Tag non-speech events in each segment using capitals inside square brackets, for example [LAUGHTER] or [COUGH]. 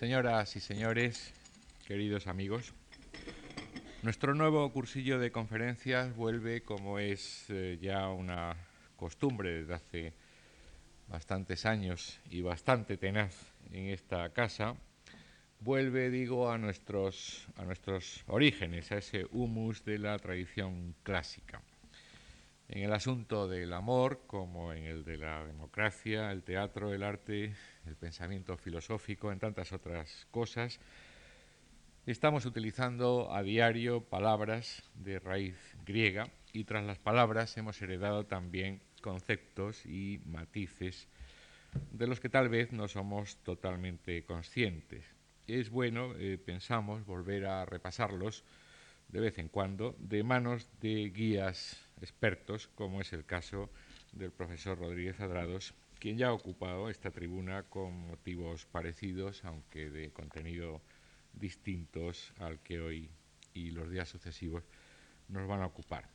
Señoras y señores, queridos amigos, nuestro nuevo cursillo de conferencias vuelve, como es eh, ya una costumbre desde hace bastantes años y bastante tenaz en esta casa, vuelve, digo, a nuestros, a nuestros orígenes, a ese humus de la tradición clásica. En el asunto del amor, como en el de la democracia, el teatro, el arte, el pensamiento filosófico, en tantas otras cosas, estamos utilizando a diario palabras de raíz griega y tras las palabras hemos heredado también conceptos y matices de los que tal vez no somos totalmente conscientes. Es bueno, eh, pensamos, volver a repasarlos de vez en cuando de manos de guías expertos, como es el caso del profesor Rodríguez Adrados, quien ya ha ocupado esta tribuna con motivos parecidos, aunque de contenido distintos al que hoy y los días sucesivos nos van a ocupar.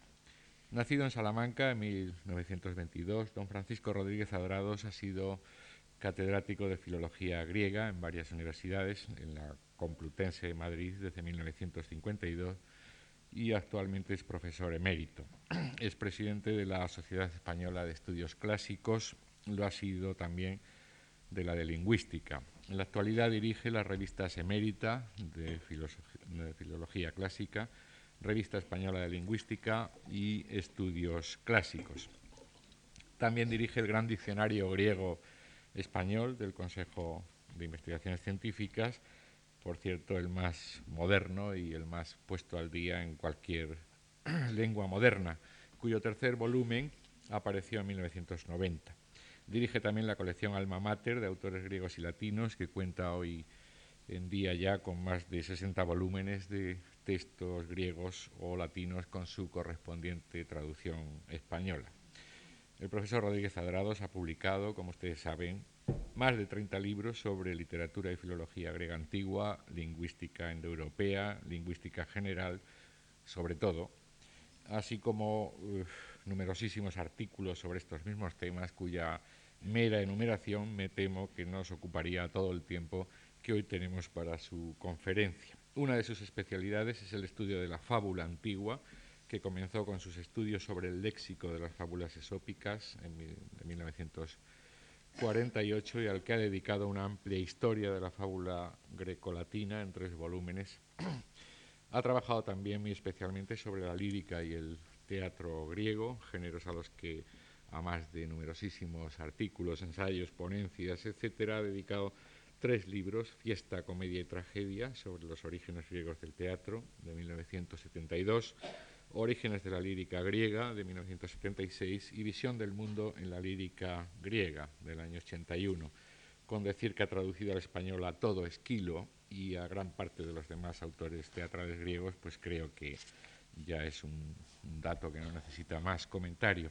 Nacido en Salamanca en 1922, don Francisco Rodríguez Adrados ha sido catedrático de Filología Griega en varias universidades, en la Complutense de Madrid desde 1952 y actualmente es profesor emérito. [CLEARS THROAT] Es presidente de la Sociedad Española de Estudios Clásicos, lo ha sido también de la de Lingüística. En la actualidad dirige las revistas Emérita de, de Filología Clásica, Revista Española de Lingüística y Estudios Clásicos. También dirige el Gran Diccionario Griego Español del Consejo de Investigaciones Científicas por cierto, el más moderno y el más puesto al día en cualquier [CLEARS THROAT] lengua moderna, cuyo tercer volumen apareció en 1990. Dirige también la colección Alma Mater de autores griegos y latinos, que cuenta hoy en día ya con más de 60 volúmenes de textos griegos o latinos con su correspondiente traducción española. El profesor Rodríguez Adrados ha publicado, como ustedes saben, más de 30 libros sobre literatura y filología griega antigua, lingüística indoeuropea, lingüística general, sobre todo, así como numerosísimos artículos sobre estos mismos temas cuya mera enumeración me temo que nos ocuparía todo el tiempo que hoy tenemos para su conferencia. Una de sus especialidades es el estudio de la fábula antigua, que comenzó con sus estudios sobre el léxico de las fábulas esópicas en 1900 48 y al que ha dedicado una amplia historia de la fábula grecolatina en tres volúmenes. ha trabajado también muy especialmente sobre la lírica y el teatro griego, géneros a los que, a más de numerosísimos artículos, ensayos, ponencias, etcétera, ha dedicado tres libros, Fiesta, Comedia y Tragedia, sobre los orígenes griegos del teatro, de 1972, Orígenes de la lírica griega de 1976 y Visión del mundo en la lírica griega del año 81, con decir que ha traducido al español a todo Esquilo y a gran parte de los demás autores teatrales griegos, pues creo que ya es un, dato que no necesita más comentario.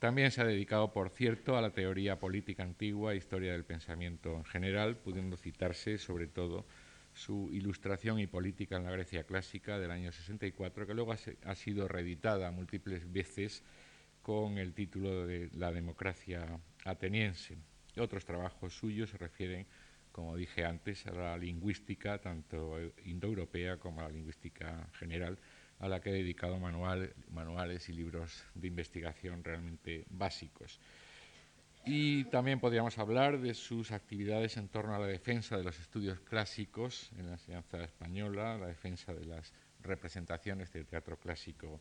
También se ha dedicado, por cierto, a la teoría política antigua e historia del pensamiento en general, pudiendo citarse sobre todo su ilustración y política en la Grecia clásica del año 64, que luego ha sido reeditada múltiples veces con el título de La democracia ateniense. Otros trabajos suyos se refieren, como dije antes, a la lingüística, tanto indoeuropea como a la lingüística general, a la que he dedicado manuales y libros de investigación realmente básicos. Y también podríamos hablar de sus actividades en torno a la defensa de los estudios clásicos en la enseñanza española, la defensa de las representaciones del teatro clásico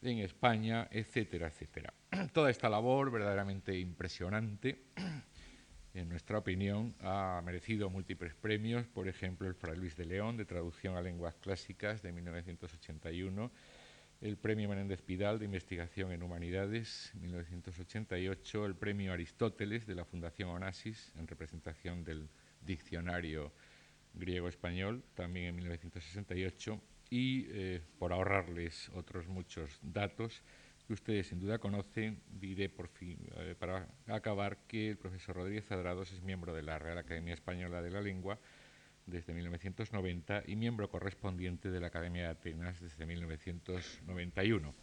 en España, etcétera, etcétera. [CLEARS THROAT] Toda esta labor verdaderamente impresionante, [CLEARS THROAT] en nuestra opinión, ha merecido múltiples premios, por ejemplo, el Fray Luis de León de traducción a lenguas clásicas de 1981 el Premio Menéndez Pidal de Investigación en Humanidades, 1988, el Premio Aristóteles de la Fundación Onassis en representación del Diccionario Griego-Español, también en 1968, y eh, por ahorrarles otros muchos datos que ustedes sin duda conocen, diré por fin, eh, para acabar, que el profesor Rodríguez Adrados es miembro de la Real Academia Española de la Lengua, desde 1990 y miembro correspondiente de la Academia de Atenas desde 1991.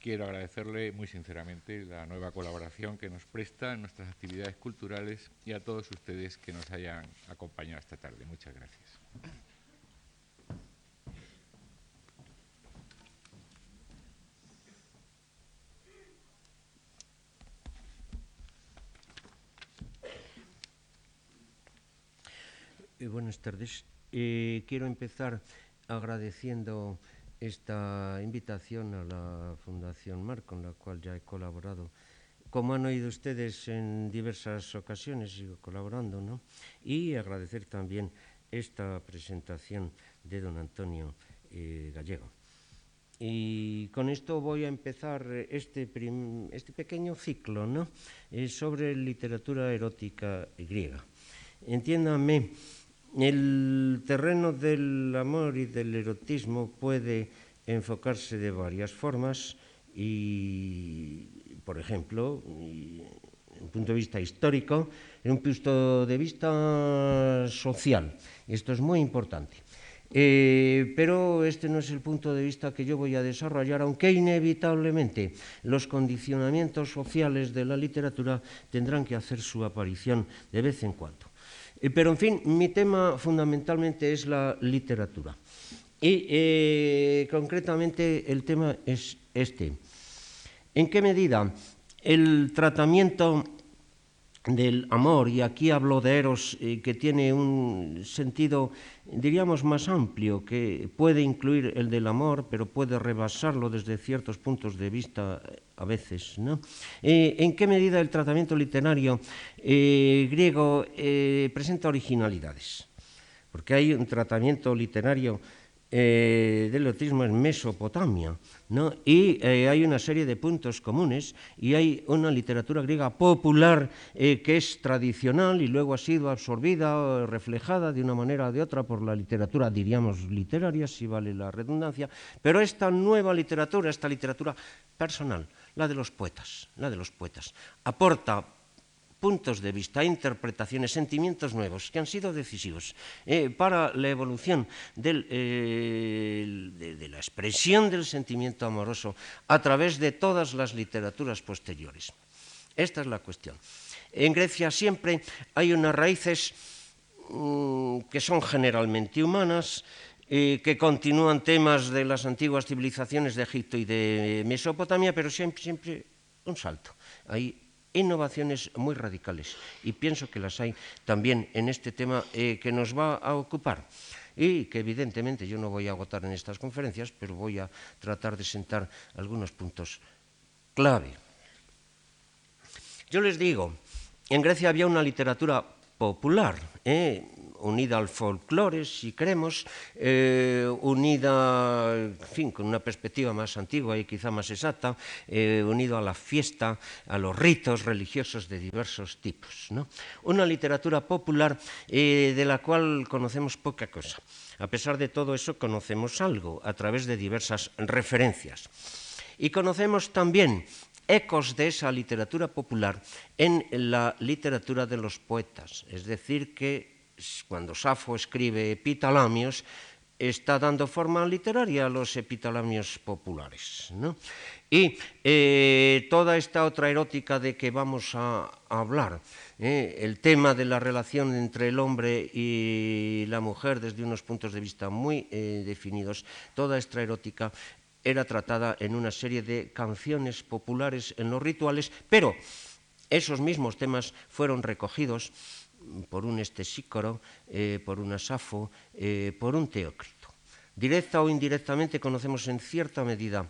quiero agradecerle muy sinceramente la nueva colaboración que nos presta en nuestras actividades culturales y a todos ustedes que nos hayan acompañado esta tarde. Muchas gracias. Eh, buenas tardes. Eh, quiero empezar agradeciendo esta invitación a la Fundación Mar, con la cual ya he colaborado. Como han oído ustedes en diversas ocasiones, sigo colaborando, ¿no? Y agradecer también esta presentación de don Antonio eh, Gallego. Y con esto voy a empezar este, este pequeño ciclo ¿no? Eh, sobre literatura erótica griega. Entiéndame, el terreno del amor y del erotismo puede enfocarse de varias formas y, por ejemplo, en un punto de vista histórico, en un punto de vista social. Esto es muy importante. Eh, pero este no es el punto de vista que yo voy a desarrollar, aunque inevitablemente los condicionamientos sociales de la literatura tendrán que hacer su aparición de vez en cuando. Eh, pero, en fin, mi tema fundamentalmente es la literatura. Y eh, concretamente el tema es este. ¿En qué medida el tratamiento del amor, y aquí hablo de Eros, eh, que tiene un sentido, diríamos, más amplio, que puede incluir el del amor, pero puede rebasarlo desde ciertos puntos de vista eh, a veces. ¿no? Eh, ¿En qué medida el tratamiento literario griego presenta originalidades? Porque hay un tratamiento literario del erotismo en Mesopotamia, y eh, hay una serie de puntos comunes y hay una literatura griega popular eh, que es tradicional y luego ha sido absorbida o reflejada de una manera o de otra por la literatura, diríamos literaria, si vale la redundancia, pero esta nueva literatura, esta literatura personal, la de los poetas, la de los poetas, aporta puntos de vista, interpretaciones, sentimientos nuevos que han sido decisivos eh, para la evolución eh, de, la expresión del sentimiento amoroso a través de todas las literaturas posteriores. Esta es la cuestión. En Grecia siempre hay unas raíces mm, que son generalmente humanas, eh, que continúan temas de las antiguas civilizaciones de Egipto y de Mesopotamia, pero siempre, siempre un salto. Hay innovaciones muy radicales y pienso que las hay también en este tema eh, que nos va a ocupar y que evidentemente yo no voy a agotar en estas conferencias, pero voy a tratar de sentar algunos puntos clave. Yo les digo, en Grecia había una literatura popular, ¿eh? unida al folclore, si queremos, eh, unida, en fin, con una perspectiva más antigua y quizá más exacta, eh, unido a la fiesta, a los ritos religiosos de diversos tipos. ¿no? Una literatura popular eh, de la cual conocemos poca cosa. A pesar de todo eso, conocemos algo a través de diversas referencias. Y conocemos también ecos de esa literatura popular en la literatura de los poetas, es decir, que cuando Safo escribe epitalamios, está dando forma literaria a los epitalamios populares. Y eh, toda esta otra erótica de que vamos a, hablar, eh, el tema de la relación entre el hombre y la mujer desde unos puntos de vista muy eh, definidos, toda esta erótica era tratada en una serie de canciones populares en los rituales, pero esos mismos temas fueron recogidos por un estesícoro, eh, por un asafo, eh, por un teócrito. Directa o indirectamente conocemos en cierta medida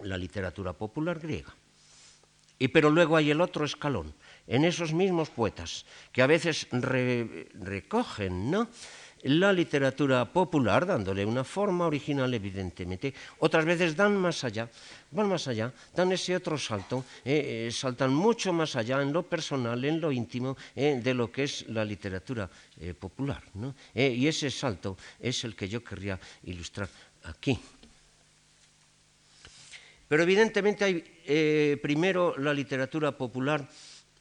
la literatura popular griega. Y pero luego hay el otro escalón, en esos mismos poetas, que a veces recogen, ¿no? La literatura popular, dándole una forma original, evidentemente. Otras veces dan más allá, van más allá, dan ese otro salto, eh, eh, saltan mucho más allá en lo personal, en lo íntimo, eh, de lo que es la literatura popular. y ese salto es el que yo querría ilustrar aquí. Pero evidentemente hay primero la literatura popular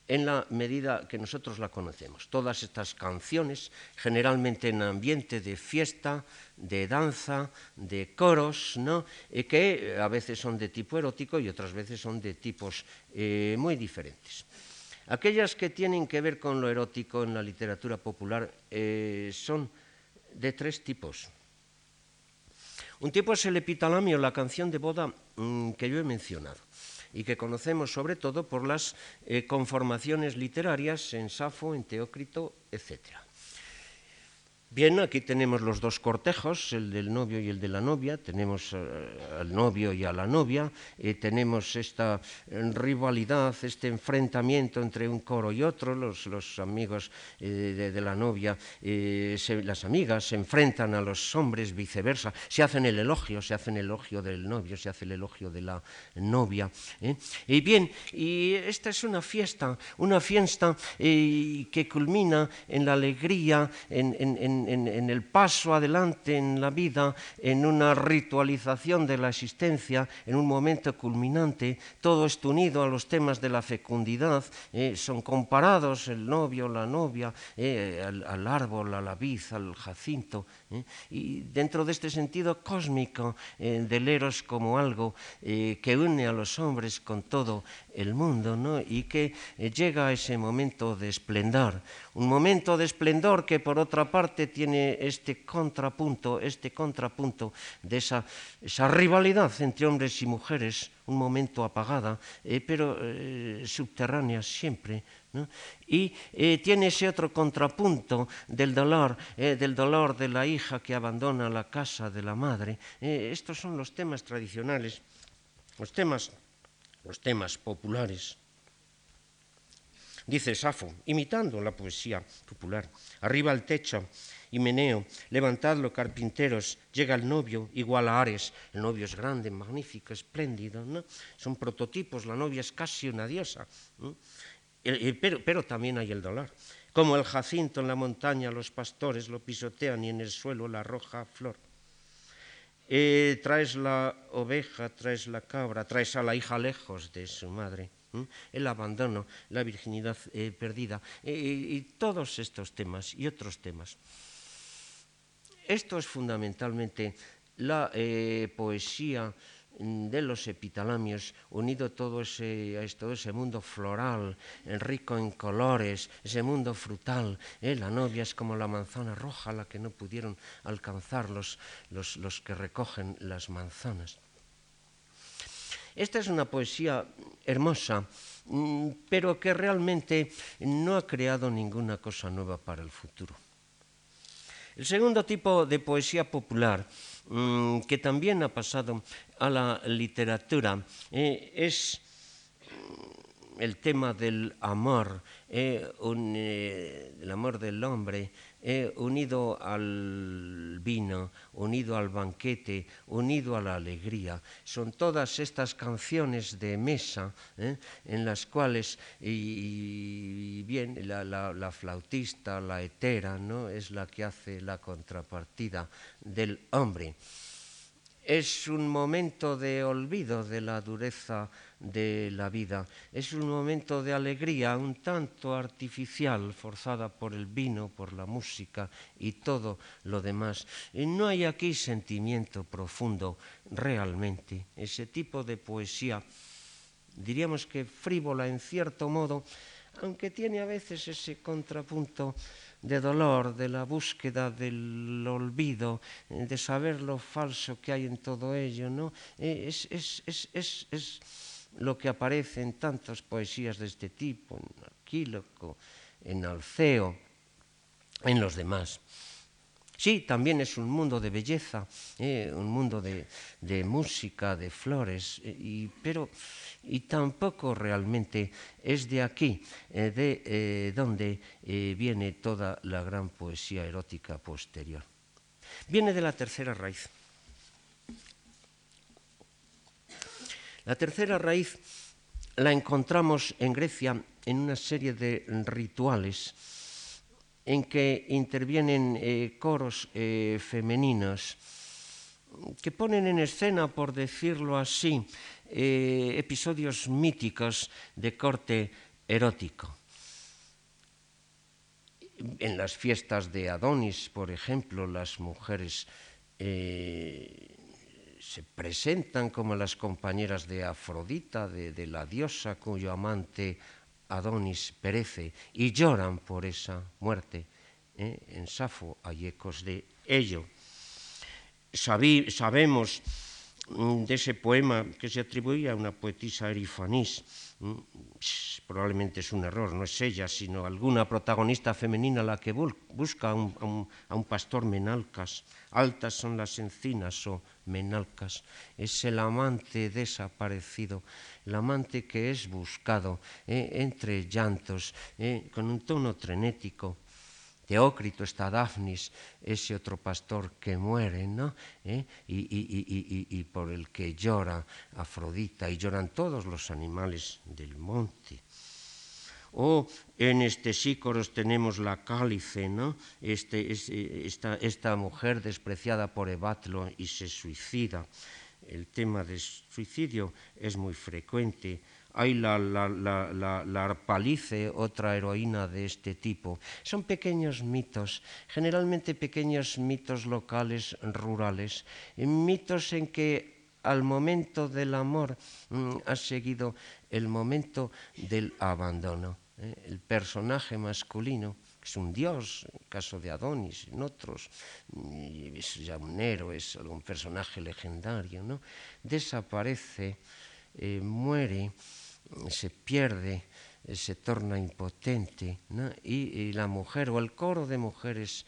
en la medida que nosotros la conocemos. Todas estas canciones, generalmente en ambiente de fiesta, de danza, de coros, ¿no? Eh, que a veces son de tipo erótico y otras veces son de tipos eh, muy diferentes. Aquellas que tienen que ver con lo erótico en la literatura popular eh, son de tres tipos. Un tipo es el epitalamio, la canción de boda mm, que yo he mencionado y que conocemos sobre todo por las eh, conformaciones literarias en Safo, en Teócrito, etc. Bien, aquí tenemos los dos cortejos, el del novio y el de la novia, tenemos eh, al novio y a la novia, eh, tenemos esta eh, rivalidad, este enfrentamiento entre un coro y otro, los, amigos de, la novia, las amigas se enfrentan a los hombres, viceversa, se hacen el elogio, se hacen el elogio del novio, se hace el elogio de la novia. Y bien, y esta es una fiesta, una fiesta que culmina en la alegría, en en, el paso adelante en la vida, en una ritualización de la existencia, en un momento culminante, todo esto unido a los temas de la fecundidad, eh, son comparados el novio, la novia, eh, al, árbol, a la vid, al jacinto, eh, y dentro de este sentido cósmico del eros como algo que une a los hombres con todo el mundo, ¿no? y que llega a ese momento de esplendor, un momento de esplendor que por otra parte tiene este contrapunto, este contrapunto de esa, esa rivalidad entre hombres y mujeres, un momento apagada, eh, pero eh, subterránea siempre. Y eh, tiene ese otro contrapunto del dolor, del dolor de la hija que abandona la casa de la madre. estos son los temas tradicionales, los temas, los temas populares. Dice Safo, imitando la poesía popular. Arriba al techo, Himeneo, levantadlo, carpinteros, llega el novio, igual a Ares. El novio es grande, magnífico, espléndido, ¿no? Son prototipos, la novia es casi una diosa. Pero, pero también hay el dolor. Como el jacinto en la montaña, los pastores lo pisotean y en el suelo la roja flor. Eh, traes la oveja, traes la cabra, traes a la hija lejos de su madre el abandono, la virginidad eh, perdida, eh, y todos estos temas y otros temas. Esto es fundamentalmente la poesía de los epitalamios, unido todo ese, todo ese mundo floral, rico en colores, ese mundo frutal. La novia es como la manzana roja, la que no pudieron alcanzar los, los que recogen las manzanas. Esta es una poesía hermosa, mm, pero que realmente no ha creado ninguna cosa nueva para el futuro. El segundo tipo de poesía popular, mm, que también ha pasado a la literatura, eh, es mm, el tema del amor, eh, eh, el amor del hombre, unido al vino, unido al banquete, unido a la alegría. Son todas estas canciones de mesa ¿eh? en las cuales, y, bien, la, flautista, la hetera, ¿no? es la que hace la contrapartida del hombre. Es un momento de olvido de la dureza de la vida. Es un momento de alegría un tanto artificial, forzada por el vino, por la música y todo lo demás. Y no hay aquí sentimiento profundo realmente. Ese tipo de poesía, diríamos que frívola en cierto modo, aunque tiene a veces ese contrapunto de dolor, de la búsqueda del olvido, de saber lo falso que hay en todo ello, ¿no? Es, es, es, es lo que aparece en tantas poesías de este tipo, en Arquíloco, en Alceo, en los demás. Sí, también es un mundo de belleza, eh, un mundo de, música, de flores, eh, y, pero y tampoco realmente es de aquí, eh, de donde viene toda la gran poesía erótica posterior. Viene de la tercera raíz. La tercera raíz la encontramos en Grecia en una serie de rituales en que intervienen eh, coros eh, femeninos que ponen en escena, por decirlo así, eh, episodios míticos de corte erótico. En las fiestas de Adonis, por ejemplo, las mujeres eh, se presentan como las compañeras de Afrodita, de, la diosa cuyo amante Adonis perece, y lloran por esa muerte. ¿eh? En Safo hay ecos de ello. Sabí, sabemos mm, de ese poema que se atribuía a una poetisa Erifanís, probablemente es un error, no es ella, sino alguna protagonista femenina la que busca a un, a un, pastor menalcas. Altas son las encinas o menalcas. Es el amante desaparecido, el amante que es buscado eh, entre llantos, eh, con un tono trenético Teócrito está Dafnis, ese otro pastor que muere, ¿no? ¿Eh? Y, por el que llora Afrodita, y lloran todos los animales del monte. O en este Sícoros tenemos la cálice, ¿no? Este, es, esta, esta mujer despreciada por Ebatlo y se suicida. El tema del suicidio es muy frecuente hay la, la, la, la, Arpalice, otra heroína de este tipo. Son pequeños mitos, generalmente pequeños mitos locales, rurales, mitos en que al momento del amor mm, ha seguido el momento del abandono. ¿eh? El personaje masculino es un dios, en el caso de Adonis, en otros, es ya un héroe, es un personaje legendario, ¿no? desaparece, eh, muere se pierde, se torna impotente, y, la mujer o el coro de mujeres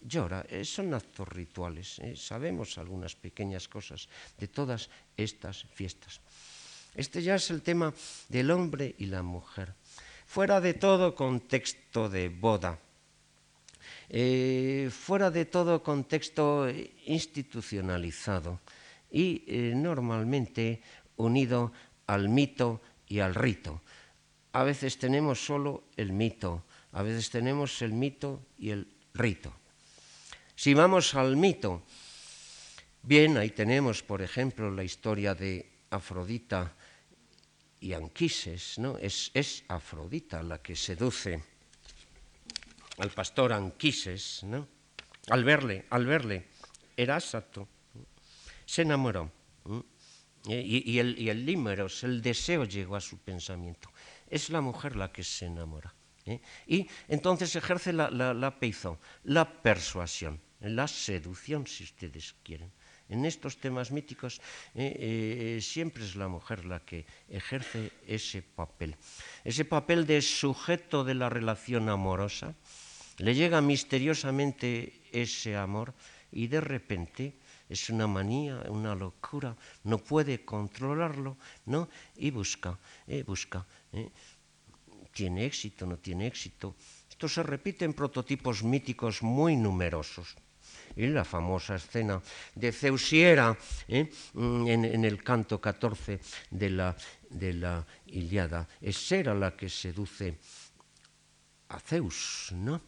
llora. Eh, son actos rituales, ¿eh? sabemos algunas pequeñas cosas de todas estas fiestas. Este ya es el tema del hombre y la mujer, fuera de todo contexto de boda. Eh, fuera de todo contexto institucionalizado y normalmente unido al mito y al rito. A veces tenemos solo el mito, a veces tenemos el mito y el rito. Si vamos al mito, bien, ahí tenemos, por ejemplo, la historia de Afrodita y Anquises, ¿no? Es, es Afrodita la que seduce al pastor Anquises, ¿no? Al verle, al verle, Erásato se enamoró. Y, el, y el límeros, el deseo llegó a su pensamiento. Es la mujer la que se enamora. ¿eh? Y entonces ejerce la, la, la peizo, la persuasión, la seducción, si ustedes quieren. En estos temas míticos eh, siempre es la mujer la que ejerce ese papel. Ese papel de sujeto de la relación amorosa. Le llega misteriosamente ese amor y de repente es una manía, una locura, no puede controlarlo, ¿no? Y busca, eh, busca. Eh. Tiene éxito, no tiene éxito. Esto se repite en prototipos míticos muy numerosos. Y la famosa escena de Zeusiera ¿eh? mm, en, el canto 14 de la, de la Iliada. Es Hera la que seduce a Zeus, ¿no?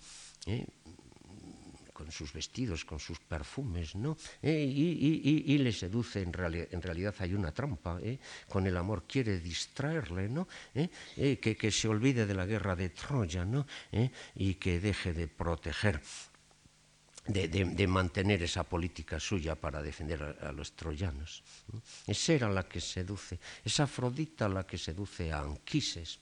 con sus vestidos, con sus perfumes, ¿no? Eh, y, le seduce, en, realidad hay una trampa, ¿eh? con el amor quiere distraerle, ¿no? ¿Eh? Que, se olvide de la guerra de Troya, ¿no? Y que deje de proteger de, mantener esa política suya para defender a, los troyanos. Es era la que seduce, es Afrodita la que seduce a Anquises.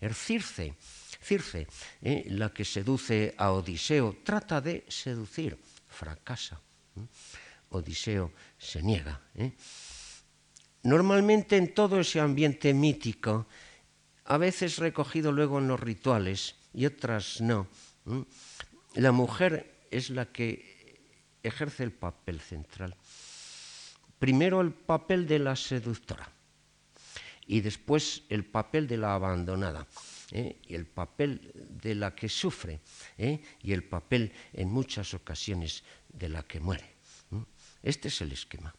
Ercirce Circe, ¿eh? la que seduce a Odiseo, trata de seducir, fracasa. Odiseo se niega. ¿eh? Normalmente en todo ese ambiente mítico, a veces recogido luego en los rituales y otras no, la mujer es la que ejerce el papel central. Primero el papel de la seductora y después el papel de la abandonada. ¿eh? y el papel de la que sufre ¿eh? y el papel en muchas ocasiones de la que muere. Este es el esquema.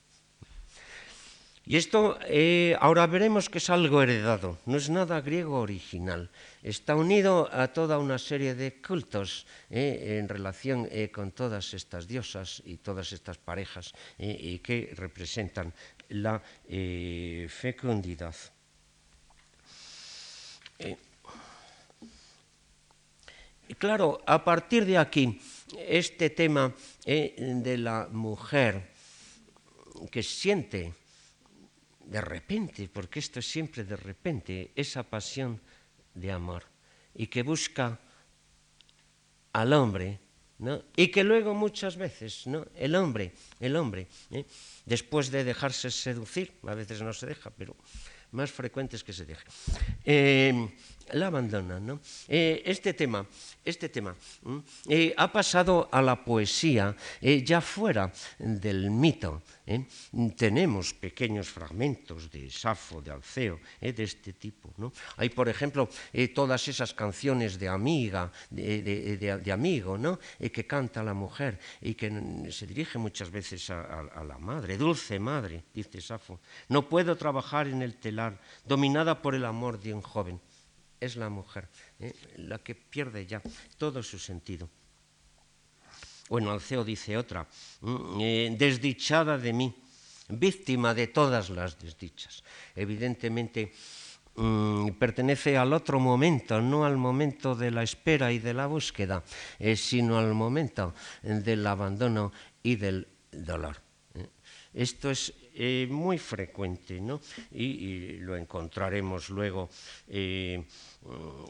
Y esto eh, ahora veremos que es algo heredado, no es nada griego original. Está unido a toda una serie de cultos en relación con todas estas diosas y todas estas parejas que representan la fecundidad. Claro, a partir de aquí, este tema eh, de la mujer que siente de repente, porque esto es siempre de repente, esa pasión de amor y que busca al hombre, ¿no? y que luego muchas veces ¿no? el hombre, el hombre, ¿eh? después de dejarse seducir, a veces no se deja, pero más frecuente es que se deje. Eh, la abandona, ¿no? Eh, este tema, este tema eh, ha pasado a la poesía eh, ya fuera del mito. Tenemos pequeños fragmentos de Safo, de Alceo, de este tipo. Hay, por ejemplo, todas esas canciones de amiga, de, amigo, ¿no? que canta la mujer y que se dirige muchas veces a, a la madre, dulce madre, dice Safo. No puedo trabajar en el telar, dominada por el amor de un joven es la mujer, ¿eh? la que pierde ya todo su sentido. Bueno, Alceo dice otra, eh, desdichada de mí, víctima de todas las desdichas. Evidentemente mm, pertenece al otro momento, no al momento de la espera y de la búsqueda, eh, sino al momento del abandono y del dolor. Esto es eh, muy frecuente, ¿no? Y, lo encontraremos luego eh,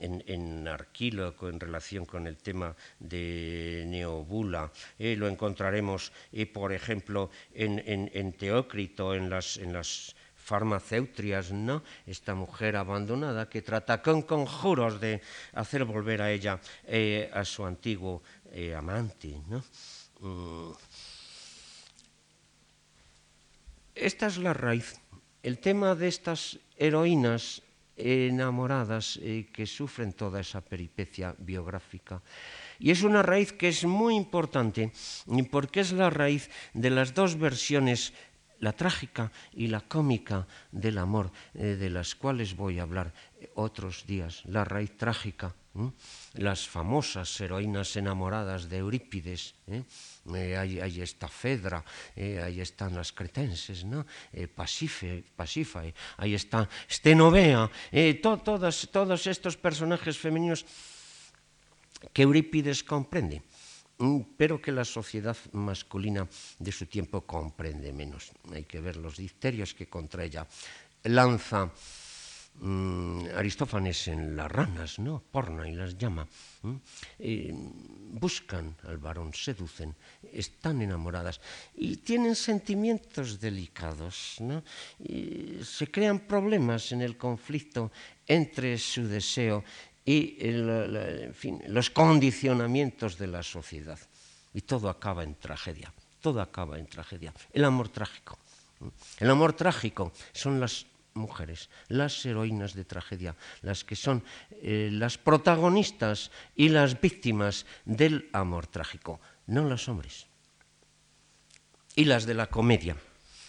en, en, Arquíloco en relación con el tema de Neobula, eh, lo encontraremos, por ejemplo, en, en, Teócrito, en las, en las farmacéutrias, ¿no? Esta mujer abandonada que trata con conjuros de hacer volver a ella a su antiguo amante, ¿no? Mm. Esta es la raíz. El tema de estas heroínas enamoradas eh, que sufren toda esa peripecia biográfica. Y es una raíz que es muy importante porque es la raíz de las dos versiones, la trágica y la cómica del amor, eh, de las cuales voy a hablar otros días. La raíz trágica, las famosas heroínas enamoradas de Eurípides, ¿eh? Eh, ahí, está Fedra, eh, aí están las cretenses, ¿no? eh, Pasife, Pasifae, eh, aí está Stenovea, eh, to, todas, todos estos personajes femeninos que Eurípides comprende, mm, pero que la sociedad masculina de su tiempo comprende menos. Hay que ver los dicterios que contra ella lanza Mm, Aristófanes en las ranas, ¿no? Porna y las llama. Eh, buscan al varón, seducen, están enamoradas y tienen sentimientos delicados, ¿no? se crean problemas en el conflicto entre su deseo y en fin, los condicionamientos de la sociedad. Y todo acaba en tragedia, todo acaba en tragedia. El amor trágico. El amor trágico son las mujeres, las heroínas de tragedia, las que son eh, las protagonistas y las víctimas del amor trágico, no los hombres. Y las de la comedia,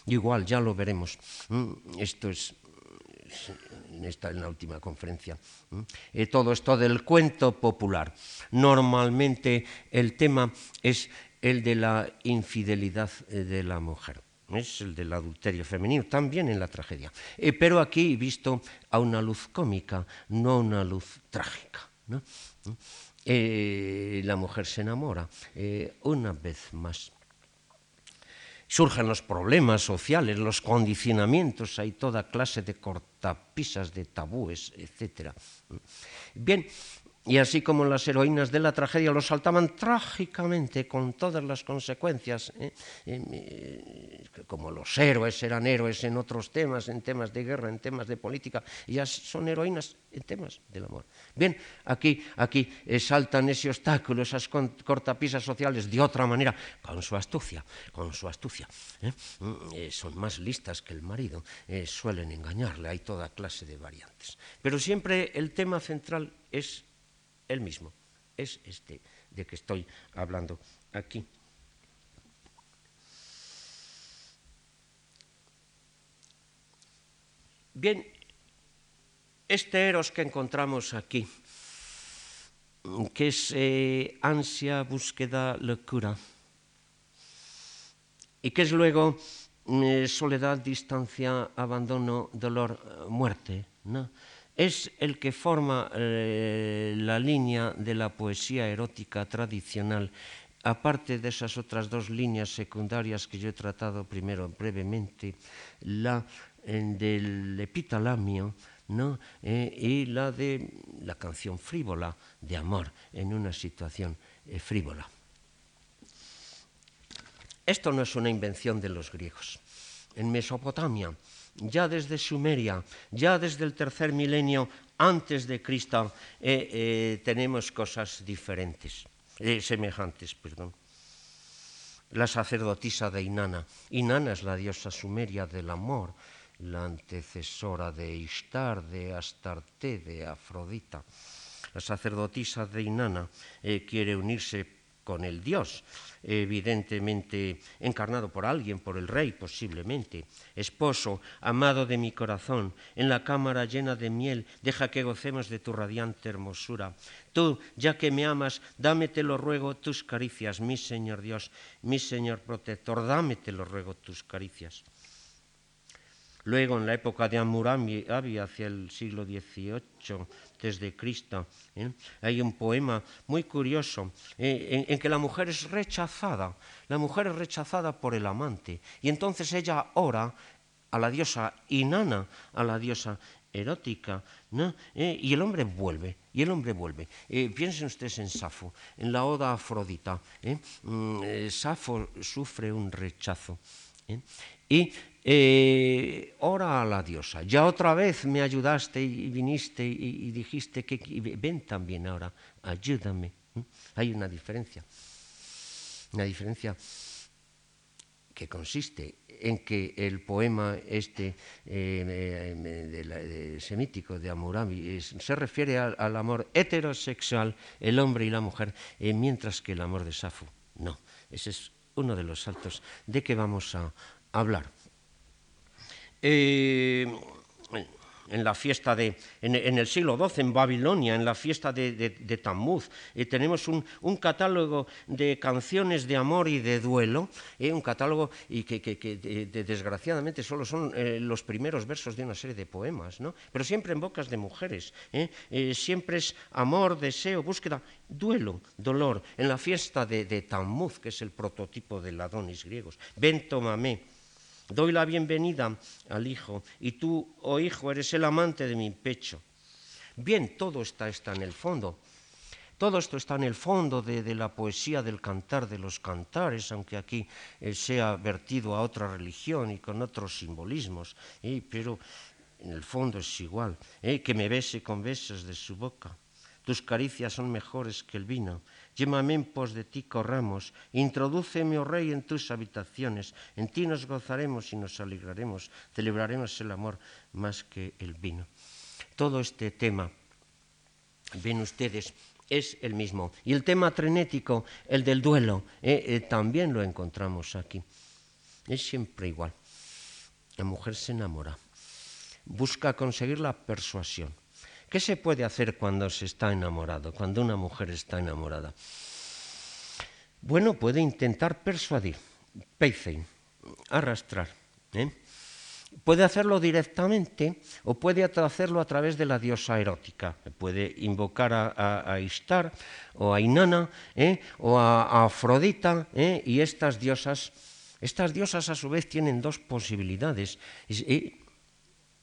igual, ya lo veremos. Mm, esto es en, esta, en la última conferencia. Mm, eh, todo esto del cuento popular. Normalmente el tema es el de la infidelidad eh, de la mujer es el del adulterio femenino, también en la tragedia. Eh, pero aquí visto a una luz cómica, no a una luz trágica. Eh, la mujer se enamora eh, una vez más. Surgen los problemas sociales, los condicionamientos, hay toda clase de cortapisas, de tabúes, etc. Bien, y así como las heroínas de la tragedia lo saltaban trágicamente con todas las consecuencias, ¿eh? Eh, como los héroes eran héroes en otros temas, en temas de guerra, en temas de política, ellas son heroínas en temas del amor. Bien, aquí, aquí eh, saltan ese obstáculo, esas cortapisas sociales de otra manera, con su astucia, con su astucia. Mm, son más listas que el marido, suelen engañarle, hay toda clase de variantes. Pero siempre el tema central es el mismo. Es este de que estoy hablando aquí. Bien, este eros que encontramos aquí, que es eh, ansia, búsqueda, locura, y que es luego eh, soledad, distancia, abandono, dolor, muerte, ¿no? Es el que forma eh, la línea de la poesía erótica tradicional, aparte de esas otras dos líneas secundarias que yo he tratado primero brevemente, la del epitalamio ¿no? Eh, y la de la canción frívola de amor en una situación eh, frívola. Esto no es una invención de los griegos. En Mesopotamia, ya desde Sumeria, ya desde el tercer milenio antes de Cristo, eh, eh, tenemos cosas diferentes, eh, semejantes, perdón. La sacerdotisa de Inanna. Inanna es la diosa sumeria del amor, la antecesora de Ishtar, de Astarte, de Afrodita. La sacerdotisa de Inanna quiere unirse con el Dios, evidentemente encarnado por alguien, por el rey posiblemente. Esposo, amado de mi corazón, en la cámara llena de miel, deja que gocemos de tu radiante hermosura. Tú, ya que me amas, dame, te lo ruego, tus caricias, mi Señor Dios, mi Señor protector, dame, te lo ruego, tus caricias. Luego, en la época de Hammurabi, hacia el siglo XVIII, desde Cristo, ¿eh? hay un poema muy curioso eh, en, que la mujer es rechazada, la mujer es rechazada por el amante, y entonces ella ora a la diosa Inanna, a la diosa erótica, ¿no? Eh, y el hombre vuelve, y el hombre vuelve. piensen ustedes en Safo, en la oda Afrodita. Mm, Safo sufre un rechazo. Y eh, ora a la diosa. Ya otra vez me ayudaste y viniste y, dijiste que ven también ahora, ayúdame. Hay una diferencia. Una diferencia que consiste en que el poema este eh, semítico de Amurabi se refiere al, amor heterosexual, el hombre y la mujer, eh, mientras que el amor de Safo no. Ese es uno de los saltos de que vamos a hablar. Eh, en la fiesta de, en, el siglo XII, en Babilonia, en la fiesta de, de, Tammuz, eh, tenemos un, catálogo de canciones de amor y de duelo, eh, un catálogo y que, desgraciadamente solo son los primeros versos de una serie de poemas, ¿no? pero siempre en bocas de mujeres, siempre es amor, deseo, búsqueda, duelo, dolor, en la fiesta de, Tammuz, que es el prototipo del Adonis griegos, ven, tómame, Doy la bienvenida al Hijo y tú, oh Hijo, eres el amante de mi pecho. Bien, todo está, está en el fondo. Todo esto está en el fondo de, la poesía del cantar de los cantares, aunque aquí eh, sea vertido a otra religión y con otros simbolismos, pero en el fondo es igual, eh, que me bese con besos de su boca. Tus caricias son mejores que el vino, Llévame en pos de ti, corramos, introdúceme, oh Rey, en tus habitaciones, en ti nos gozaremos y nos alegraremos, celebraremos el amor más que el vino. Todo este tema, ven ustedes, es el mismo. Y el tema trenético, el del duelo, eh, eh, también lo encontramos aquí. Es siempre igual. La mujer se enamora, busca conseguir la persuasión ¿Qué se puede hacer cuando se está enamorado, cuando una mujer está enamorada? Bueno, puede intentar persuadir, pacing, arrastrar. ¿eh? Puede hacerlo directamente o puede hacerlo a través de la diosa erótica. Puede invocar a, a, Ishtar o a Inanna ¿eh? o a, Afrodita ¿eh? y estas diosas, estas diosas a su vez tienen dos posibilidades.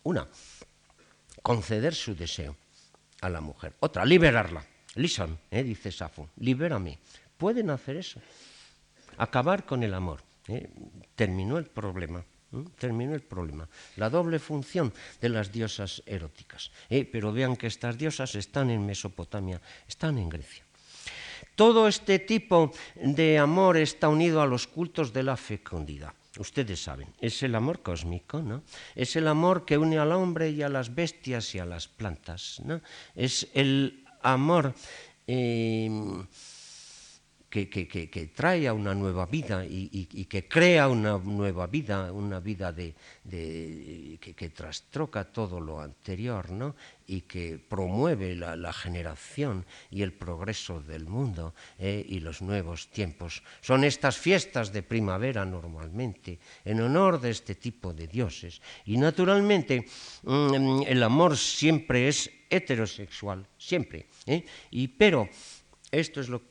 Una, conceder su deseo a la mujer. Otra, liberarla. Listen, eh, dice Safo, libérame. Pueden hacer eso. Acabar con el amor. Eh. Terminó el problema. ¿eh? Terminó el problema. La doble función de las diosas eróticas. ¿eh? Pero vean que estas diosas están en Mesopotamia, están en Grecia. Todo este tipo de amor está unido a los cultos de la fecundidad. Ustedes saben, es el amor cósmico, ¿no? Es el amor que une al hombre y a las bestias y a las plantas, ¿no? Es el amor em, que, que, trae a una nueva vida y, que crea una nueva vida, una vida de, que, trastroca todo lo anterior ¿no? y que promueve la, generación y el progreso del mundo ¿eh? y los nuevos tiempos. Son estas fiestas de primavera normalmente en honor de este tipo de dioses. Y naturalmente mm, el amor siempre es heterosexual, siempre. ¿eh? Y, pero esto es lo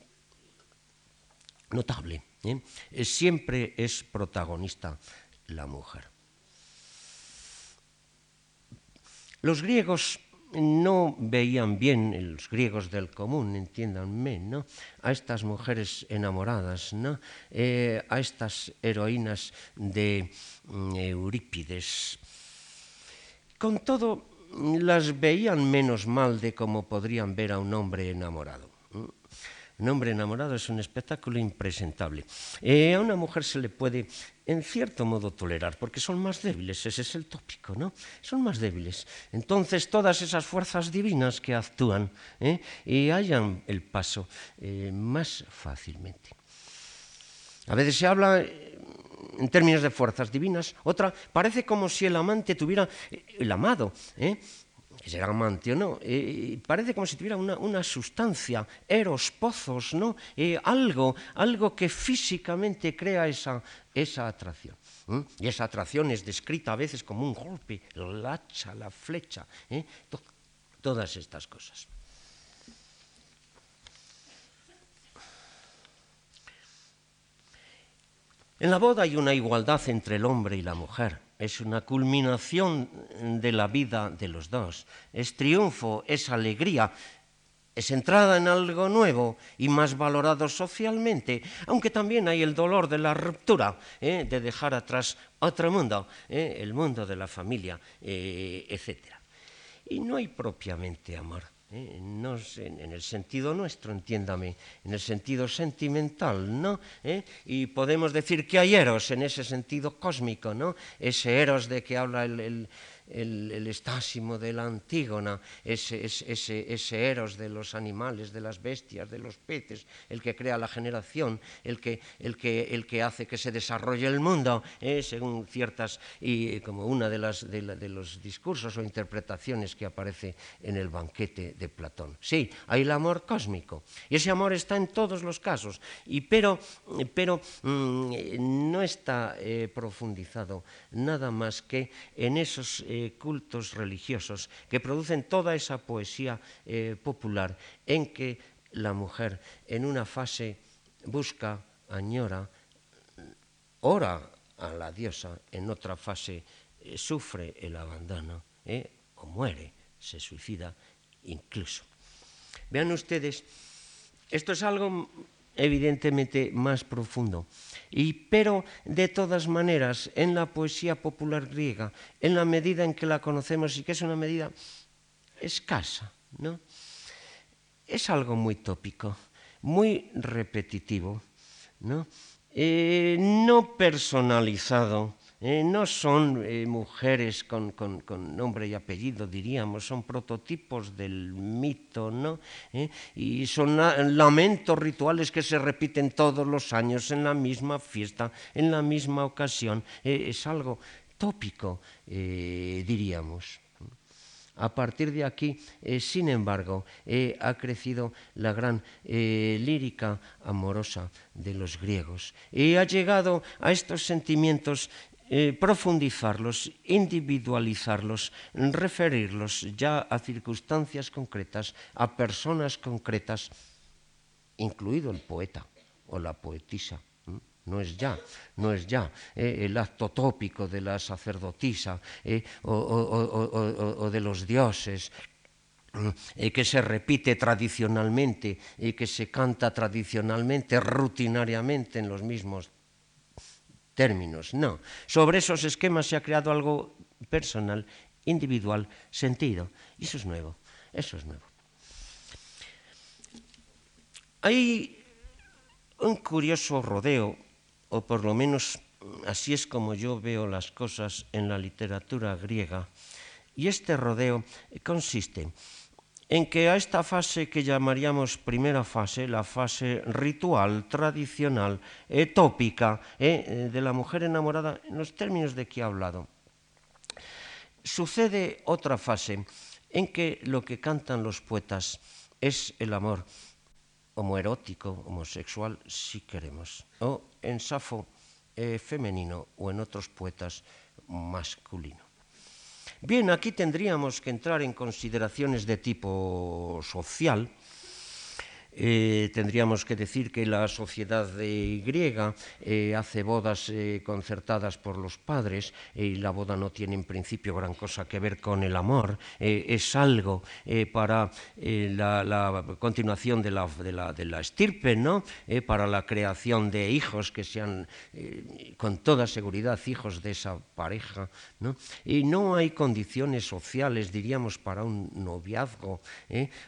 notable. ¿eh? Siempre es protagonista la mujer. Los griegos no veían bien, los griegos del común, entiéndanme, ¿no? a estas mujeres enamoradas, ¿no? Eh, a estas heroínas de mm, Eurípides. Con todo, las veían menos mal de como podrían ver a un hombre enamorado. Un hombre enamorado es un espectáculo impresentable. Eh, a una mujer se le puede, en cierto modo, tolerar, porque son más débiles, ese es el tópico, ¿no? Son más débiles. Entonces, todas esas fuerzas divinas que actúan ¿eh? y hallan el paso eh, más fácilmente. A veces se habla en términos de fuerzas divinas, otra parece como si el amante tuviera el amado, ¿eh? Que será amante o no, eh, parece como si tuviera una, una sustancia, eros, pozos, ¿no? Eh, algo, algo que físicamente crea esa, esa atracción. Y esa atracción es descrita a veces como un golpe, el hacha, la flecha, ¿eh? todas estas cosas. En la boda hay una igualdad entre el hombre y la mujer es una culminación de la vida de los dos, es triunfo, es alegría, es entrada en algo nuevo y más valorado socialmente, aunque también hay el dolor de la ruptura, ¿eh? de dejar atrás otro mundo, ¿eh? el mundo de la familia, eh, etc. Y no hay propiamente amor. ¿Eh? no, en el sentido nuestro, entiéndame, en el sentido sentimental, ¿no? ¿Eh? Y podemos decir que hay eros en ese sentido cósmico, ¿no? Ese eros de que habla el el, estásimo de la Antígona, ese, ese, eros de los animales, de las bestias, de los peces, el que crea la generación, el que, el que, el que hace que se desarrolle el mundo, eh, según ciertas, y como una de, las, de, los discursos o interpretaciones que aparece en el banquete de Platón. Sí, hay el amor cósmico, y ese amor está en todos los casos, y pero, pero mm, no está eh, profundizado nada más que en esos... Cultos religiosos que producen toda esa poesía eh, popular en que la mujer en una fase busca, añora, ora a la diosa, en otra fase eh, sufre el abandono eh, o muere, se suicida incluso. Vean ustedes, esto es algo evidentemente más profundo. Y, pero, de todas maneras, en la poesía popular griega, en la medida en que la conocemos y que es una medida escasa, ¿no? es algo muy tópico, muy repetitivo, no, eh, no personalizado, eh, no son eh, mujeres con, nombre y apellido, diríamos, son prototipos del mito, ¿no? Eh, y son lamentos rituales que se repiten todos los años en la misma fiesta, en la misma ocasión. es algo tópico, diríamos. A partir de aquí, sin embargo, ha crecido la gran lírica amorosa de los griegos y ha llegado a estos sentimientos eh, profundizarlos, individualizarlos, referirlos ya a circunstancias concretas, a personas concretas, incluido el poeta o la poetisa. No es ya, no es ya eh, el acto tópico de la sacerdotisa eh, o, de los dioses, que se repite tradicionalmente y que se canta tradicionalmente, rutinariamente en los mismos no. Sobre esos esquemas se ha creado algo personal, individual, sentido. Y eso es nuevo, eso es nuevo. Hay un curioso rodeo, o por lo menos así es como yo veo las cosas en la literatura griega, y este rodeo consiste en que a esta fase que llamaríamos primera fase, la fase ritual, tradicional, tópica eh, de la mujer enamorada, en los términos de que he hablado, sucede otra fase en que lo que cantan los poetas es el amor homoerótico, homosexual, si queremos, o en Safo eh, femenino o en otros poetas masculino. Bien, aquí tendríamos que entrar en consideraciones de tipo social, eh, tendríamos que decir que la sociedad griega eh, hace bodas eh, concertadas por los padres y la boda no tiene en principio gran cosa que ver con el amor, es algo para la, continuación de la, de la, estirpe, ¿no? para la creación de hijos que sean con toda seguridad hijos de esa pareja. ¿no? Y no hay condiciones sociales, diríamos, para un noviazgo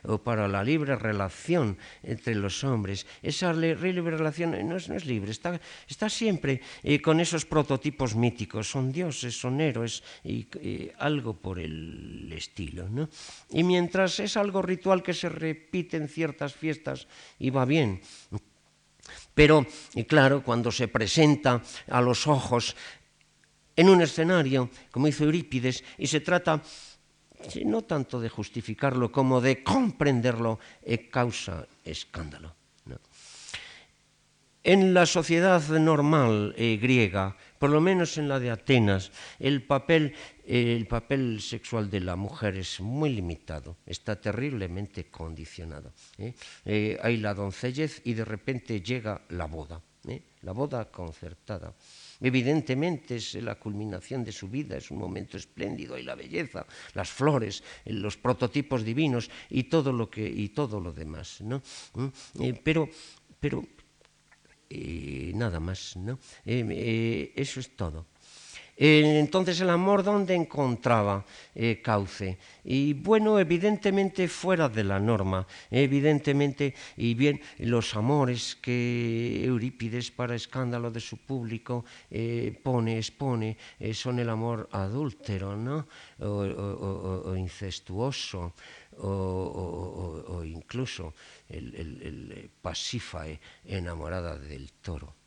o para la libre relación entre los hombres. Esa libre relación no es, no es libre, está, está siempre eh, con esos prototipos míticos, son dioses, son héroes y eh, algo por el estilo. ¿no? Y mientras es algo ritual que se repite en ciertas fiestas y va bien, pero, y claro, cuando se presenta a los ojos en un escenario, como hizo Eurípides, y se trata no tanto de justificarlo como de comprenderlo, eh, causa escándalo. En la sociedad normal eh, griega, por lo menos en la de Atenas, el papel, eh, el papel sexual de la mujer es muy limitado, está terriblemente condicionado. hay la doncellez y de repente llega la boda, la boda concertada. Evidentemente es la culminación de su vida, es un momento espléndido y la belleza, las flores, los prototipos divinos y todo lo que y todo lo demás, ¿no? ¿Mm? Eh, pero pero eh, nada más, ¿no? Eh, eso es todo. Eh, entonces el amor, ¿dónde encontraba eh, cauce? Y bueno, evidentemente fuera de la norma, evidentemente, y bien, los amores que Eurípides, para escándalo de su público, eh, pone, expone, son el amor adúltero, ¿no? O, incestuoso, o, incluso el, el enamorada del toro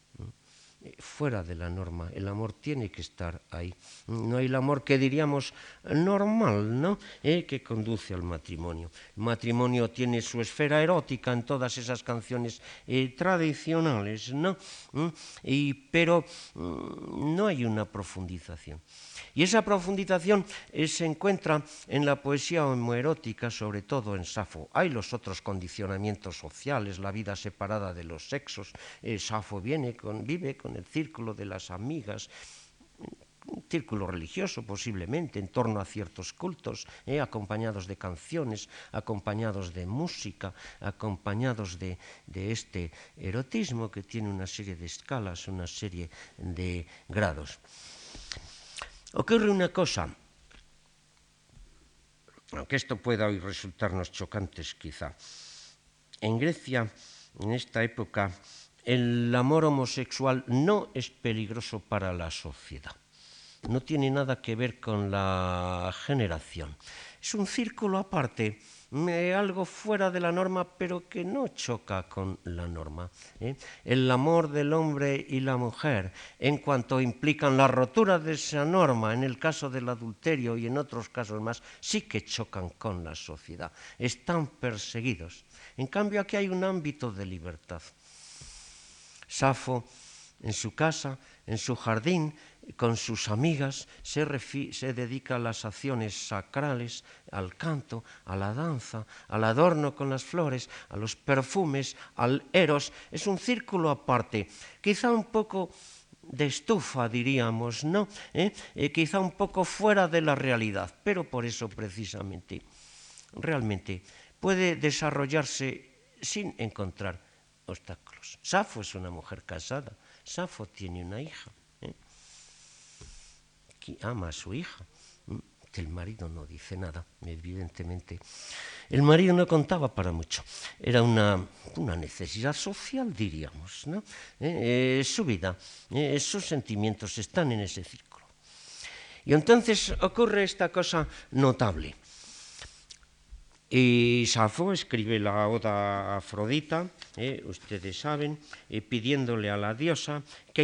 fuera de la norma. El amor tiene que estar ahí. No hay el amor que diríamos normal, ¿no? Eh, que conduce al matrimonio. El matrimonio tiene su esfera erótica en todas esas canciones eh, tradicionales, ¿no? ¿Mm? Y, pero mm, no hay una profundización. Y esa profundización eh, se encuentra en la poesía homoerótica, sobre todo en Safo. Hay los otros condicionamientos sociales, la vida separada de los sexos. Eh, Safo viene vive con el círculo de las amigas un círculo religioso posiblemente en torno a ciertos cultos, eh, acompañados de canciones, acompañados de música, acompañados de, de, este erotismo que tiene una serie de escalas, una serie de grados. Ocurre una cosa, aunque esto pueda hoy resultarnos chocantes quizá. En Grecia, en esta época, el amor homosexual no es peligroso para la sociedad. No tiene nada que ver con la generación. Es un círculo aparte algo fuera de la norma, pero que no choca con la norma. ¿eh? El amor del hombre y la mujer, en cuanto implican la rotura de esa norma, en el caso del adulterio y en otros casos más, sí que chocan con la sociedad. Están perseguidos. En cambio, aquí hay un ámbito de libertad. Safo, en su casa, en su jardín, con sus amigas, se, dedica a las acciones sacrales, al canto, a la danza, al adorno con las flores, a los perfumes, al eros. Es un círculo aparte, quizá un poco de estufa, diríamos, ¿no? ¿Eh? Eh, quizá un poco fuera de la realidad, pero por eso precisamente, realmente, puede desarrollarse sin encontrar obstáculos. Safo es una mujer casada, Safo tiene una hija ama a su hija. Mm, el marido no dice nada, evidentemente. El marido no contaba para mucho. Era una, necesidad social, diríamos. ¿no? Eh, eh, su vida, eh, sus sentimientos están en ese círculo. Y entonces ocurre esta cosa notable. Y Safo escribe la oda a Afrodita, eh, ustedes saben, eh, pidiéndole a la diosa que,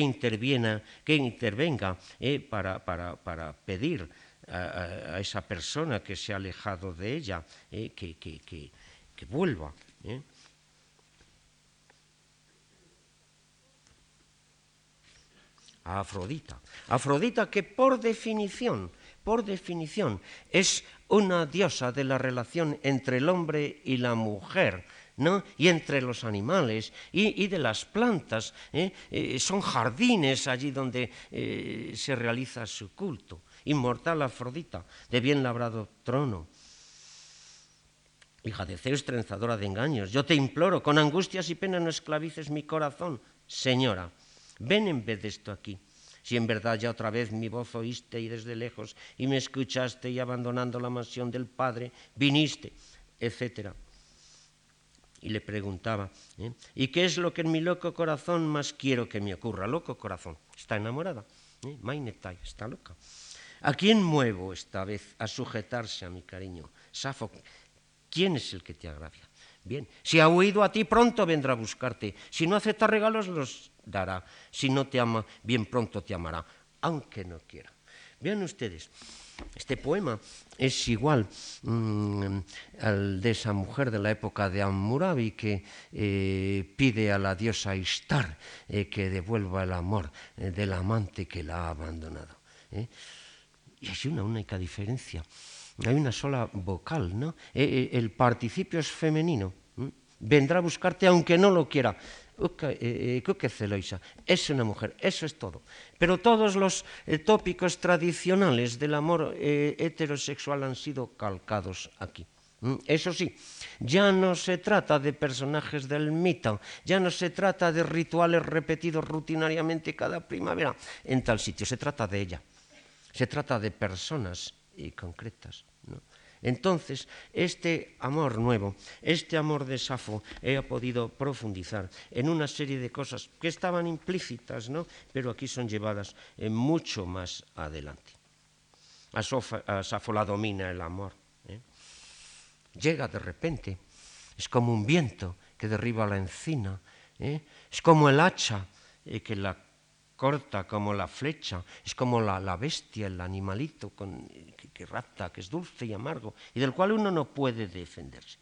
que intervenga eh, para, para, para, pedir a, esa persona que se ha alejado de ella, que, que, que, vuelva. A Afrodita. Afrodita que por definición, por definición, es una diosa de la relación entre el hombre y la mujer, ¿no? y entre los animales y, de las plantas. ¿eh? Eh, son jardines allí donde eh, se realiza su culto. Inmortal Afrodita, de bien labrado trono. Hija de Zeus, trenzadora de engaños, yo te imploro, con angustias y pena no esclavices mi corazón. Señora, ven en vez de esto aquí si en verdad ya otra vez mi voz oíste y desde lejos y me escuchaste y abandonando la mansión del Padre viniste, etc. Y le preguntaba, ¿eh? ¿y qué es lo que en mi loco corazón más quiero que me ocurra? Loco corazón, está enamorada, ¿eh? Mainetai, está loca. ¿A quién muevo esta vez a sujetarse a mi cariño? Safo, ¿quién es el que te agravia? Bien, si ha huido a ti, pronto vendrá a buscarte. Si no acepta regalos, los dará. Si no te ama, bien pronto te amará, aunque no quiera. Vean ustedes, este poema es igual mmm, al de esa mujer de la época de Hammurabi que eh, pide a la diosa Ishtar eh, que devuelva el amor eh, del amante que la ha abandonado. Y hay una única diferencia. Hay una sola vocal, ¿no? Eh, eh, el participio es femenino. Vendrá a buscarte aunque no lo quiera. Eh, celoisa. Es una mujer, eso es todo. Pero todos los tópicos tradicionales del amor heterosexual han sido calcados aquí. Eso sí, ya no se trata de personajes del mito, ya no se trata de rituales repetidos rutinariamente cada primavera en tal sitio, se trata de ella, se trata de personas y concretas. ¿no? Entonces, este amor nuevo, este amor de Safo, he podido profundizar en una serie de cosas que estaban implícitas, ¿no? pero aquí son llevadas en mucho más adelante. A, Safo la domina el amor. ¿eh? Llega de repente, es como un viento que derriba la encina, ¿eh? es como el hacha eh, que la corta como la flecha, es como la, la bestia, el animalito que, rapta, que es dulce y amargo, y del cual uno no puede defenderse.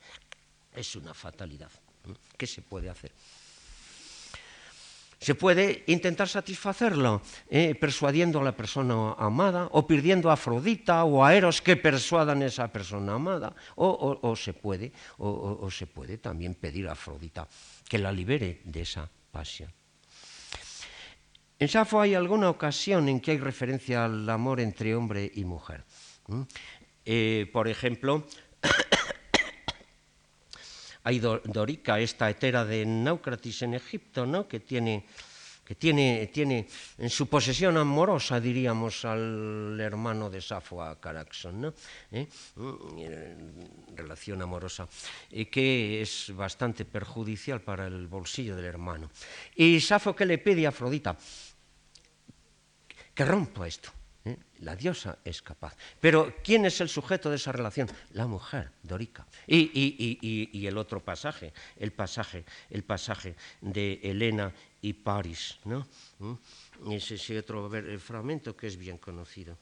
Es una fatalidad. ¿Qué se puede hacer? Se puede intentar satisfacerlo eh, persuadiendo a la persona amada o pidiendo a Afrodita o a Eros que persuadan a esa persona amada o se puede o, o se puede también pedir a Afrodita que la libere de esa pasión. En Safo hay alguna ocasión en que hay referencia al amor entre hombre y mujer. Eh, por ejemplo, [COUGHS] hay Dorica, esta hetera de Náucratis en Egipto, ¿no? que tiene que tiene, tiene en su posesión amorosa, diríamos, al hermano de Safo, a Caraxon, ¿no? ¿Eh? relación amorosa, eh, que es bastante perjudicial para el bolsillo del hermano. Y Safo que le pide a Afrodita, que rompa esto. ¿eh? La diosa es capaz. Pero ¿quién es el sujeto de esa relación? La mujer, Dorica. Y, y, y, y el otro pasaje, el pasaje, el pasaje de Helena y París. ¿no? ¿Mm? Ese es otro fragmento que es bien conocido.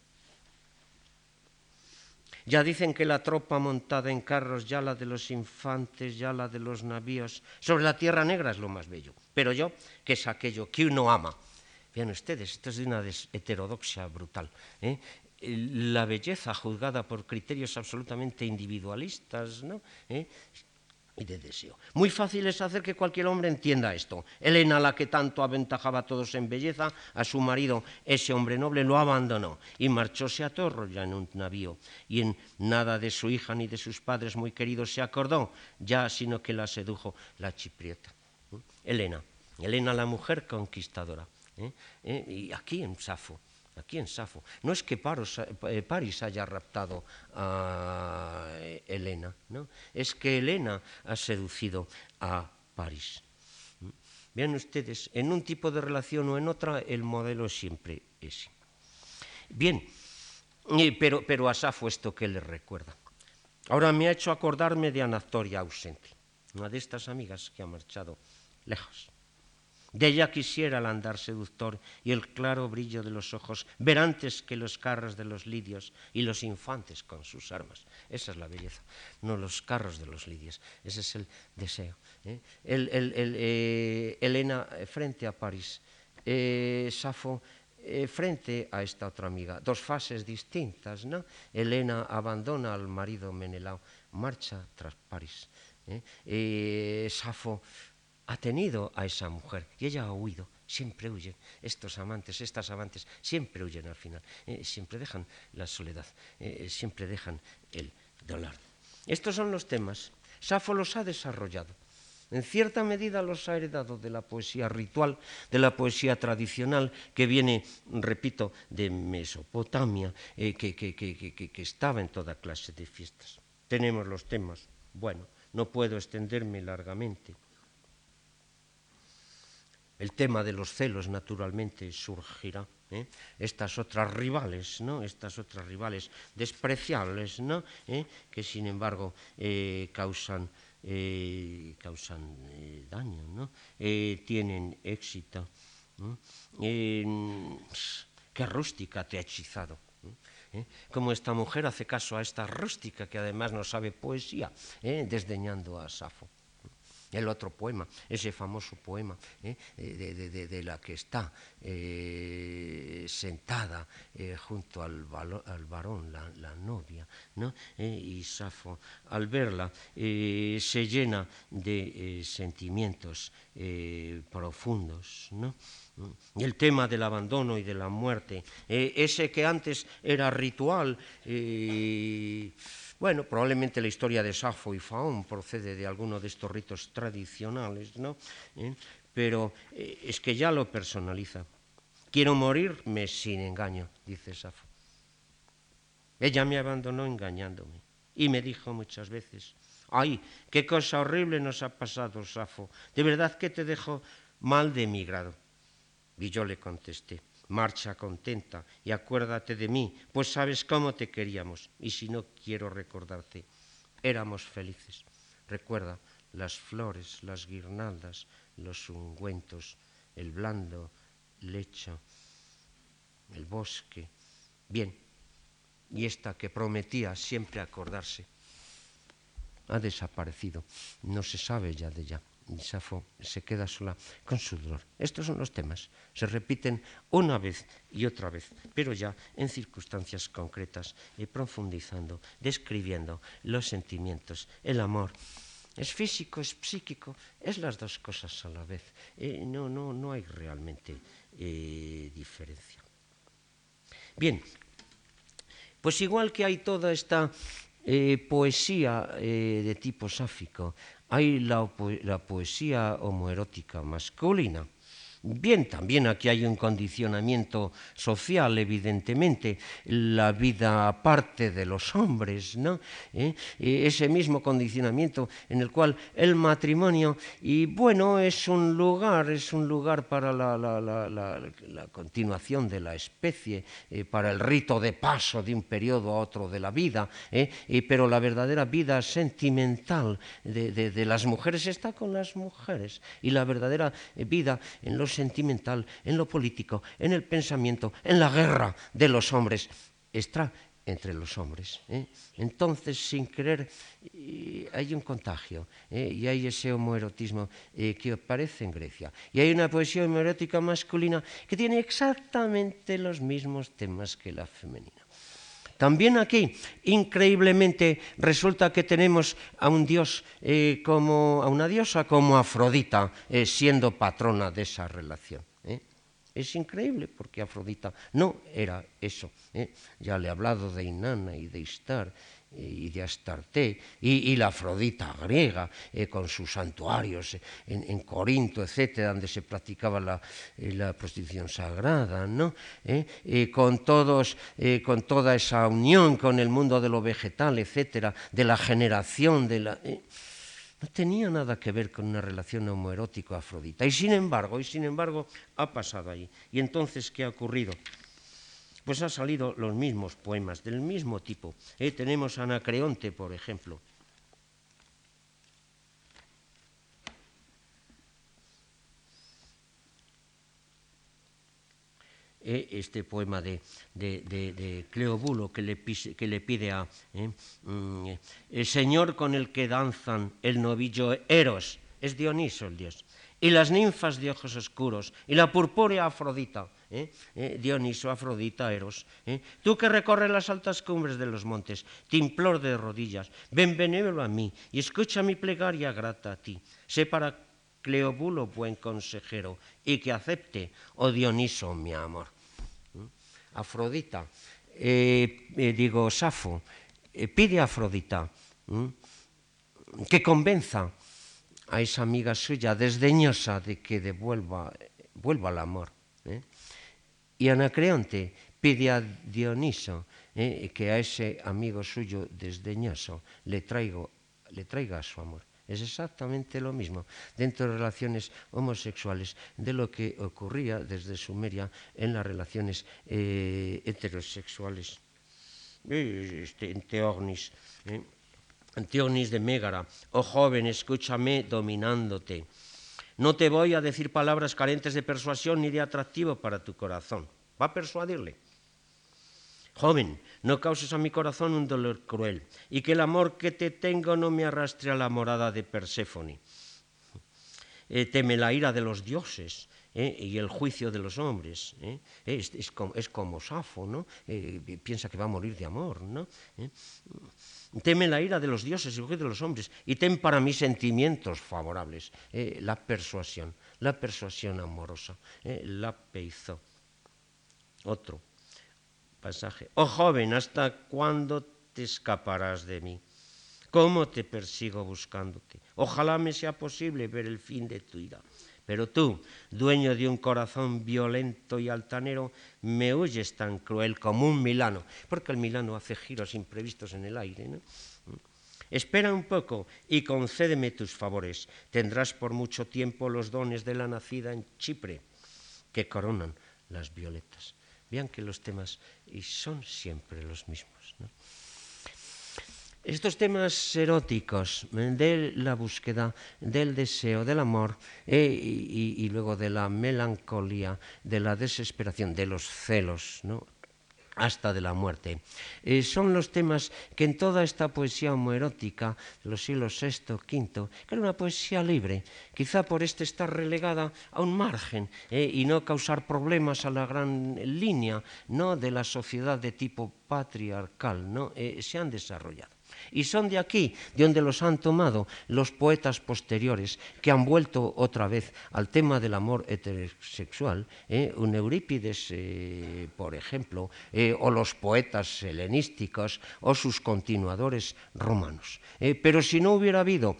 Ya dicen que la tropa montada en carros, ya la de los infantes, ya la de los navíos, sobre la tierra negra es lo más bello. Pero yo, que es aquello que uno ama, Vean ustedes, esto es de una heterodoxia brutal. ¿eh? La belleza juzgada por criterios absolutamente individualistas ¿no? ¿Eh? y de deseo. Muy fácil es hacer que cualquier hombre entienda esto. Elena, la que tanto aventajaba a todos en belleza, a su marido, ese hombre noble, lo abandonó y marchóse a ya en un navío. Y en nada de su hija ni de sus padres muy queridos se acordó, ya sino que la sedujo la chiprieta. ¿eh? Elena, Elena la mujer conquistadora. ¿Eh? ¿Eh? Y aquí en Safo, aquí en Safo. No es que eh, París haya raptado a Helena, ¿no? es que Helena ha seducido a París. Vean ustedes, en un tipo de relación o en otra, el modelo siempre es. Bien, pero, pero a Safo esto que le recuerda. Ahora me ha hecho acordarme de Anactoria ausente, una de estas amigas que ha marchado lejos. De ella quisiera el andar seductor y el claro brillo de los ojos, ver antes que los carros de los lidios y los infantes con sus armas. Esa es la belleza, no los carros de los lidios, ese es el deseo. ¿eh? El, eh, Elena eh, frente a París, Safo frente a esta otra amiga, dos fases distintas. ¿no? Elena abandona al marido Menelao, marcha tras París. Safo ha tenido a esa mujer y ella ha huido. Siempre huyen. Estos amantes, estas amantes, siempre huyen al final. Eh, siempre dejan la soledad, eh, siempre dejan el dolor. Estos son los temas. Safo los ha desarrollado. En cierta medida los ha heredado de la poesía ritual, de la poesía tradicional que viene, repito, de Mesopotamia, eh, que, que estaba en toda clase de fiestas. Tenemos los temas. Bueno, no puedo extenderme largamente. El tema de los celos, naturalmente, surgirá. ¿eh? Estas otras rivales, ¿no? Estas otras rivales despreciables, ¿no? ¿Eh? Que sin embargo eh, causan, causan daño, ¿no? tienen éxito. qué rústica te ha hechizado. Como esta mujer hace caso a esta rústica que además no sabe poesía, desdeñando a Safo el otro poema, ese famoso poema ¿eh? de, la que está eh, sentada eh, junto al, varón, la, novia, ¿no? y Safo al verla se llena de sentimientos profundos. ¿no? Y el tema del abandono y de la muerte, ese que antes era ritual, bueno, probablemente la historia de Safo y Faón procede de alguno de estos ritos tradicionales, ¿no? ¿Eh? Pero eh, es que ya lo personaliza. Quiero morirme sin engaño, dice Safo. Ella me abandonó engañándome y me dijo muchas veces, ay, qué cosa horrible nos ha pasado, Safo, de verdad que te dejo mal de mi grado. Y yo le contesté, marcha contenta y acuérdate de mí, pues sabes cómo te queríamos y si no quiero recordarte, éramos felices. Recuerda las flores, las guirnaldas, los ungüentos, el blando lecho, el bosque. Bien, y esta que prometía siempre acordarse ha desaparecido, no se sabe ya de ella. Y Safo se queda sola con su dolor. Estos son los temas. Se repiten una vez y otra vez, pero ya en circunstancias concretas y profundizando, describiendo los sentimientos, el amor. Es físico, es psíquico, es las dos cosas a la vez. Eh, no, no, no hay realmente eh, diferencia. Bien, pues igual que hay toda esta eh, poesía de tipo sáfico, hay la, poesía homoerótica masculina Bien, también aquí hay un condicionamiento social, evidentemente, la vida aparte de los hombres, ¿no? ¿Eh? Ese mismo condicionamiento en el cual el matrimonio, y bueno, es un lugar, es un lugar para la, continuación de la especie, eh, para el rito de paso de un periodo a otro de la vida, ¿eh? pero la verdadera vida sentimental de, de las mujeres está con las mujeres, y la verdadera vida en los sentimental, en lo político, en el pensamiento, en la guerra de los hombres. Está entre los hombres. ¿eh? Entonces, sin querer, hay un contagio ¿eh? y hay ese homoerotismo eh, que aparece en Grecia. Y hay una poesía homoerótica masculina que tiene exactamente los mismos temas que la femenina. También aquí, increíblemente, resulta que tenemos a un dios eh, como a una diosa como Afrodita, eh, siendo patrona de esa relación. ¿eh? Es increíble porque Afrodita no era eso. Ya le he hablado de Inanna y de Istar y de Astarte, y, la Afrodita griega, eh, con sus santuarios eh, en, Corinto, etcétera, donde se practicaba la, eh, prostitución sagrada, ¿no? con, todos, con toda esa unión con el mundo de lo vegetal, etcétera, de la generación, de la. no tenía nada que ver con una relación homoerótico-afrodita. Y sin embargo, y sin embargo, ha pasado ahí. ¿Y entonces qué ha ocurrido? Pues han salido los mismos poemas, del mismo tipo. Eh, tenemos Anacreonte, por ejemplo. Eh, este poema de, Cleobulo que le, pide a eh, mm, el Señor con el que danzan el novillo Eros, es Dioniso el dios, y las ninfas de ojos oscuros, y la purpúrea Afrodita, eh, Dioniso, Afrodita, Eros. Tú que recorres las altas cumbres de los montes, te imploro de rodillas, ven benévolo a mí y escucha mi plegaria grata a ti. Sé para Cleobulo buen consejero y que acepte, oh Dioniso, mi amor. Afrodita, eh, eh, digo, Safo, eh, pide a Afrodita que convenza a esa amiga suya desdeñosa de que devuelva vuelva al amor. Y Anacreonte pide a Dioniso que a ese amigo suyo desdeñoso le, le traiga su amor. Es exactamente lo mismo dentro de relaciones homosexuales de lo que ocurría desde Sumeria en las relaciones eh, heterosexuales. Este, ¿eh? de Mégara, oh joven, escúchame dominándote. No te voy a decir palabras carentes de persuasión ni de atractivo para tu corazón. Va a persuadirle. Joven, no causes a mi corazón un dolor cruel, y que el amor que te tengo no me arrastre a la morada de Perséfone. Eh, teme la ira de los dioses eh, y el juicio de los hombres. Eh. Es, como, Safo, ¿no? piensa que va a morir de amor. ¿no? Teme la ira de los dioses y el juicio de los hombres, y ten para mí sentimientos favorables. la persuasión, la persuasión amorosa, la peizo. Otro pasaje. Oh joven, ¿hasta cuándo te escaparás de mí? ¿Cómo te persigo buscándote? Ojalá me sea posible ver el fin de tu ira. Pero tú, dueño de un corazón violento y altanero, me huyes tan cruel como un milano, porque el milano hace giros imprevistos en el aire. Espera un poco y concédeme tus favores. Tendrás por mucho tiempo los dones de la nacida en Chipre, que coronan las violetas. Vean que los temas y son siempre los mismos. Estos temas eróticos de la búsqueda, del deseo, del amor eh, y, luego de la melancolía, de la desesperación, de los celos, ¿no? hasta de la muerte. Eh, son los temas que en toda esta poesía homoerótica de los siglos VI, V, que era una poesía libre, quizá por este estar relegada a un margen eh, y no causar problemas a la gran línea ¿no? de la sociedad de tipo patriarcal, ¿no? Eh, se han desarrollado. Y son de aquí, de donde los han tomado los poetas posteriores, que han vuelto otra vez al tema del amor heterosexual, ¿eh? un Eurípides, eh, por ejemplo, eh, o los poetas helenísticos, o sus continuadores romanos. pero si no hubiera habido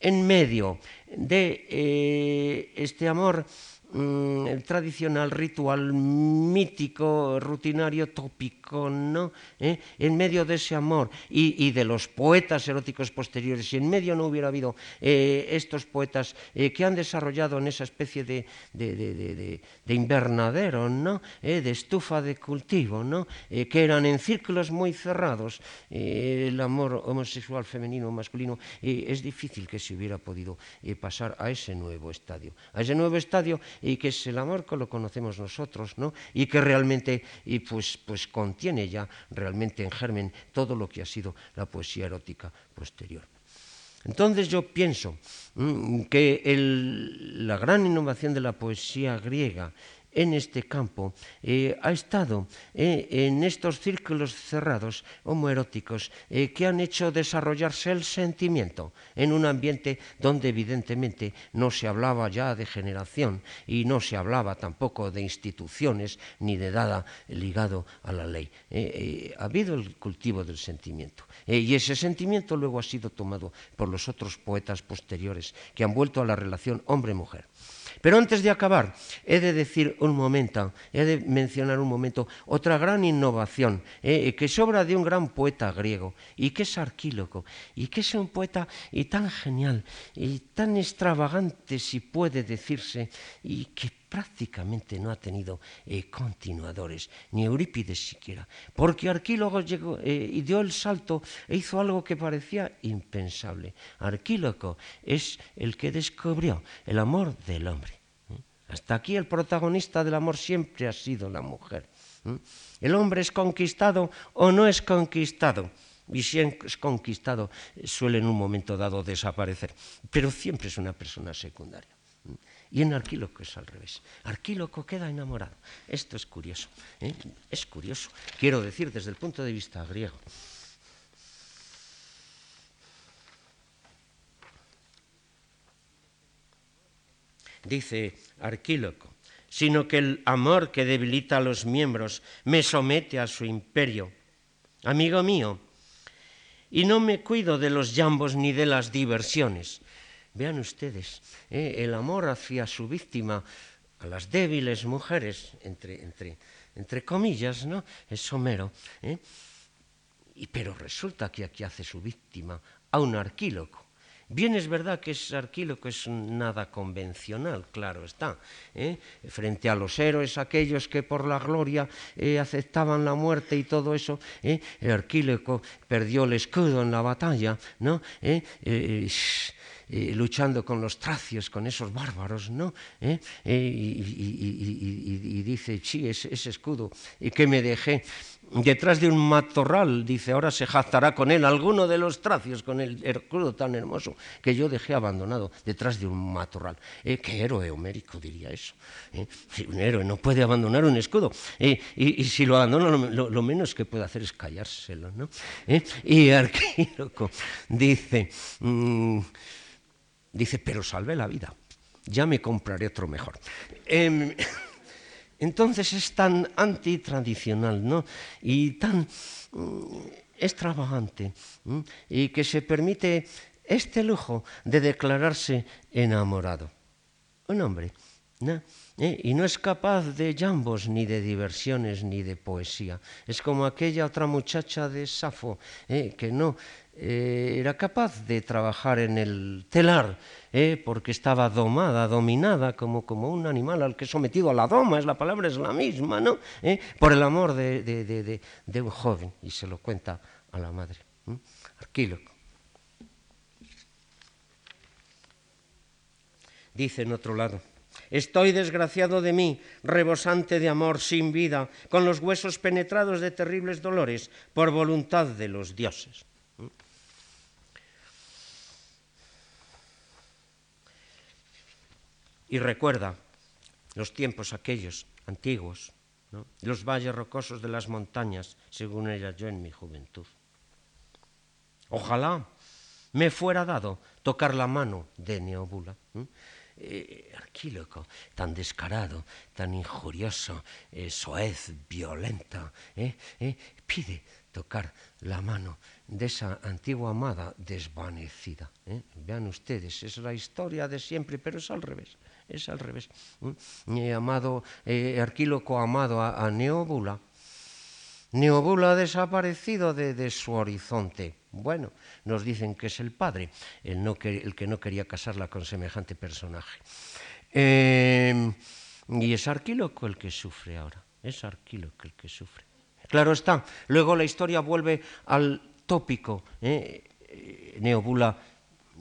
en medio de este amor, Mm, el tradicional ritual mítico, rutinario, tópico, ¿no? ¿Eh? En medio de ese amor y, de los poetas eróticos posteriores, si en medio no hubiera habido eh, estos poetas eh, que han desarrollado en esa especie de, de, invernadero, ¿no? de estufa de cultivo, ¿no? que eran en círculos muy cerrados, el amor homosexual femenino o masculino, es difícil que se hubiera podido pasar a ese nuevo estadio. A ese nuevo estadio y que es el amor que lo conocemos nosotros, ¿no? Y que realmente y pues, pues contiene ya realmente en germen todo lo que ha sido la poesía erótica posterior. Entonces yo pienso mm, que la gran innovación de la poesía griega en este campo eh, ha estado eh, en estos círculos cerrados homoeróticos eh, que han hecho desarrollarse el sentimiento en un ambiente donde evidentemente no se hablaba ya de generación y no se hablaba tampoco de instituciones ni de nada ligado a la ley. ha habido el cultivo del sentimiento y ese sentimiento luego ha sido tomado por los otros poetas posteriores que han vuelto a la relación hombre-mujer. Pero antes de acabar, he de decir un momento, he de mencionar un momento otra gran innovación eh, que sobra de un gran poeta griego y que es Arquíloco y que es un poeta y tan genial y tan extravagante si puede decirse y que prácticamente no ha tenido eh, continuadores, ni Eurípides siquiera, porque Arquílogo llegó, eh, dio el salto e hizo algo que parecía impensable. Arquílogo es el que descubrió el amor del hombre. Hasta aquí el protagonista del amor siempre ha sido la mujer. El hombre es conquistado o no es conquistado. Y si es conquistado suele en un momento dado desaparecer, pero siempre es una persona secundaria. Y en Arquíloco es al revés. Arquíloco queda enamorado. Esto es curioso. ¿eh? Es curioso. Quiero decir desde el punto de vista griego. Dice Arquíloco, sino que el amor que debilita a los miembros me somete a su imperio. Amigo mío, y no me cuido de los llambos ni de las diversiones. Vean ustedes, ¿eh? el amor hacia su víctima, a las débiles mujeres, entre, entre, entre comillas, ¿no? Es somero. ¿eh? Y, pero resulta que aquí hace su víctima a un arquíloco. Bien es verdad que es arquíloco es nada convencional, claro está. ¿eh? Frente a los héroes, aquellos que por la gloria aceptaban la muerte y todo eso, el arquíloco perdió el escudo en la batalla, ¿no? Luchando con los tracios, con esos bárbaros, ¿no? Y, dice, sí, ese, ese escudo, que me dejé detrás de un matorral, dice, ahora se jactará con él alguno de los tracios, con el escudo tan hermoso que yo dejé abandonado detrás de un matorral. Eh, ¿Qué héroe homérico diría eso? Eh, un héroe no puede abandonar un escudo. Eh, y, si lo abandona, lo, menos que puede hacer es callárselo. ¿no? Eh, y Arquíloco dice, mm, dice, pero salvé la vida, ya me compraré otro mejor. Em, [LAUGHS] entonces es tan antitradicional ¿no? y tan mm, extravagante y que se permite este lujo de declararse enamorado. Un hombre, ¿no? ¿Eh? y no es capaz de jambos, ni de diversiones, ni de poesía. Es como aquella otra muchacha de Safo, ¿eh? que no eh, era capaz de trabajar en el telar, eh, porque estaba domada, dominada, como, como un animal al que sometido a la doma, es la palabra es la misma, ¿no? Eh, por el amor de, de, de, de, un joven, y se lo cuenta a la madre. Arquíloco. Dice en otro lado, Estoy desgraciado de mí, rebosante de amor, sin vida, con los huesos penetrados de terribles dolores, por voluntad de los dioses. Y recuerda los tiempos aquellos antiguos, los valles rocosos de las montañas, según ella yo en mi juventud. Ojalá me fuera dado tocar la mano de Neobula. Eh, arquíloco, tan descarado, tan injurioso, eh, soez, violenta, eh, pide tocar la mano de esa antigua amada desvanecida. Vean ustedes, es la historia de siempre, pero es al revés es al revés. amado, eh, Arquíloco amado a, Neobula. Neobula ha desaparecido de, su horizonte. Bueno, nos dicen que es el padre, el, no que, el que no quería casarla con semejante personaje. Em, y es Arquíloco el que sufre ahora, es Arquíloco el que sufre. Claro está, luego la historia vuelve al tópico. ¿eh? Neobula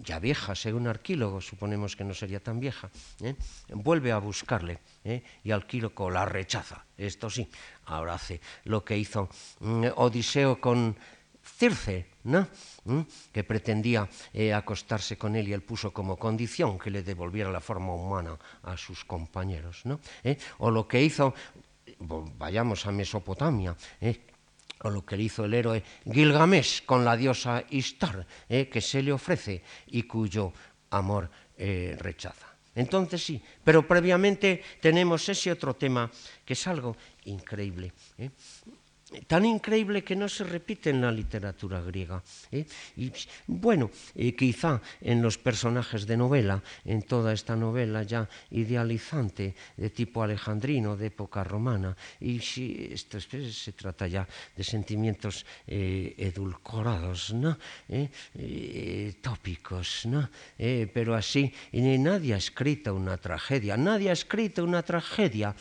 ya vieja, según Arquílogo, suponemos que no sería tan vieja, ¿eh? vuelve a buscarle ¿eh? y Arquílogo la rechaza. Esto sí, ahora hace lo que hizo mm, Odiseo con Circe, ¿no? ¿Mm? que pretendía eh, acostarse con él y él puso como condición que le devolviera la forma humana a sus compañeros. ¿no? O lo que hizo, vayamos a Mesopotamia, o lo que hizo el héroe Gilgamesh con la diosa Istar, eh, que se le ofrece y cuyo amor eh, rechaza. Entonces sí, pero previamente tenemos ese otro tema que es algo increíble. Eh. Tan increíble que no se repite en la literatura griega. ¿eh? Y bueno, eh, quizá en los personajes de novela, en toda esta novela ya idealizante de tipo alejandrino, de época romana, y si esto se trata ya de sentimientos eh, edulcorados, ¿no? tópicos, ¿no? pero así, nadie ha escrito una tragedia, nadie ha escrito una tragedia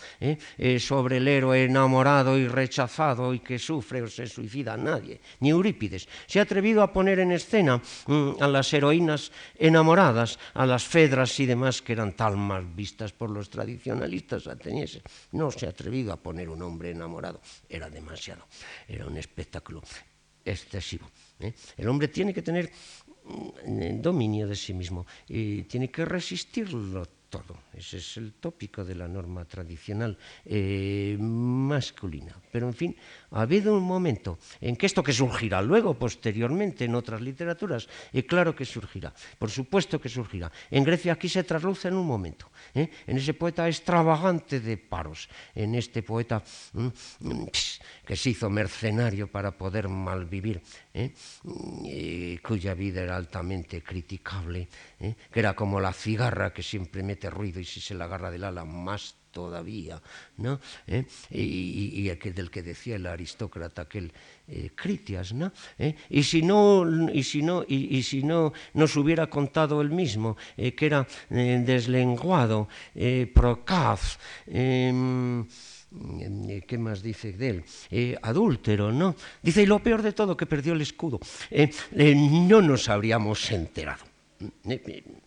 sobre el héroe enamorado y rechazado y que sufre o se suicida nadie, ni Eurípides. Se ha atrevido a poner en escena mm, a las heroínas enamoradas, a las Fedras y demás que eran tan mal vistas por los tradicionalistas atenienses. No se ha atrevido a poner un hombre enamorado, era demasiado, era un espectáculo excesivo. ¿eh? El hombre tiene que tener mm, dominio de sí mismo y tiene que resistirlo todo. Ese es el tópico de la norma tradicional eh, masculina. Pero, en fin, ha habido un momento en que esto que surgirá luego, posteriormente, en otras literaturas, y claro que surgirá, por supuesto que surgirá. En Grecia aquí se trasluce en un momento, ¿eh? en ese poeta extravagante de paros, en este poeta que se hizo mercenario para poder malvivir, ¿eh? cuya vida era altamente criticable, que era como la cigarra que siempre mete ruido y si se la agarra del ala más todavía, ¿no? ¿Eh? Y, del que decía el aristócrata aquel eh, Critias, ¿no? ¿Eh? Y si no, y si no, y, si no nos hubiera contado él mismo que era deslenguado, procaz, em, ¿Qué más dice de él? adúltero, ¿no? Dice, y lo peor de todo, que perdió el escudo. no nos habríamos enterado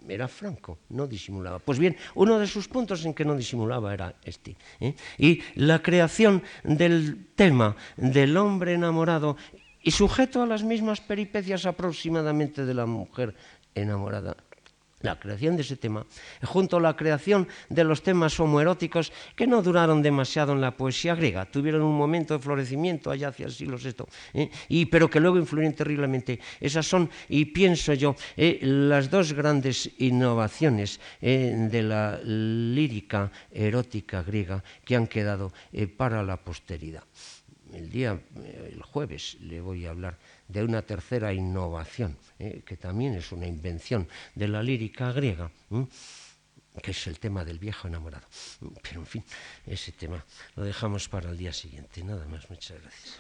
era franco, no disimulaba. Pues bien, uno de sus puntos en que no disimulaba era este. ¿eh? Y la creación del tema del hombre enamorado y sujeto a las mismas peripecias aproximadamente de la mujer enamorada la creación de ese tema, junto a la creación de los temas homoeróticos que no duraron demasiado en la poesía griega, tuvieron un momento de florecimiento allá hacia el siglo VI, ¿eh? y, pero que luego influyeron terriblemente. Esas son, y pienso yo, eh, las dos grandes innovaciones eh, de la lírica erótica griega que han quedado para la posteridad. El día, el jueves, le voy a hablar de una tercera innovación, eh, que también es una invención de la lírica griega, que es el tema del viejo enamorado. Pero en fin, ese tema lo dejamos para el día siguiente. Nada más, muchas gracias.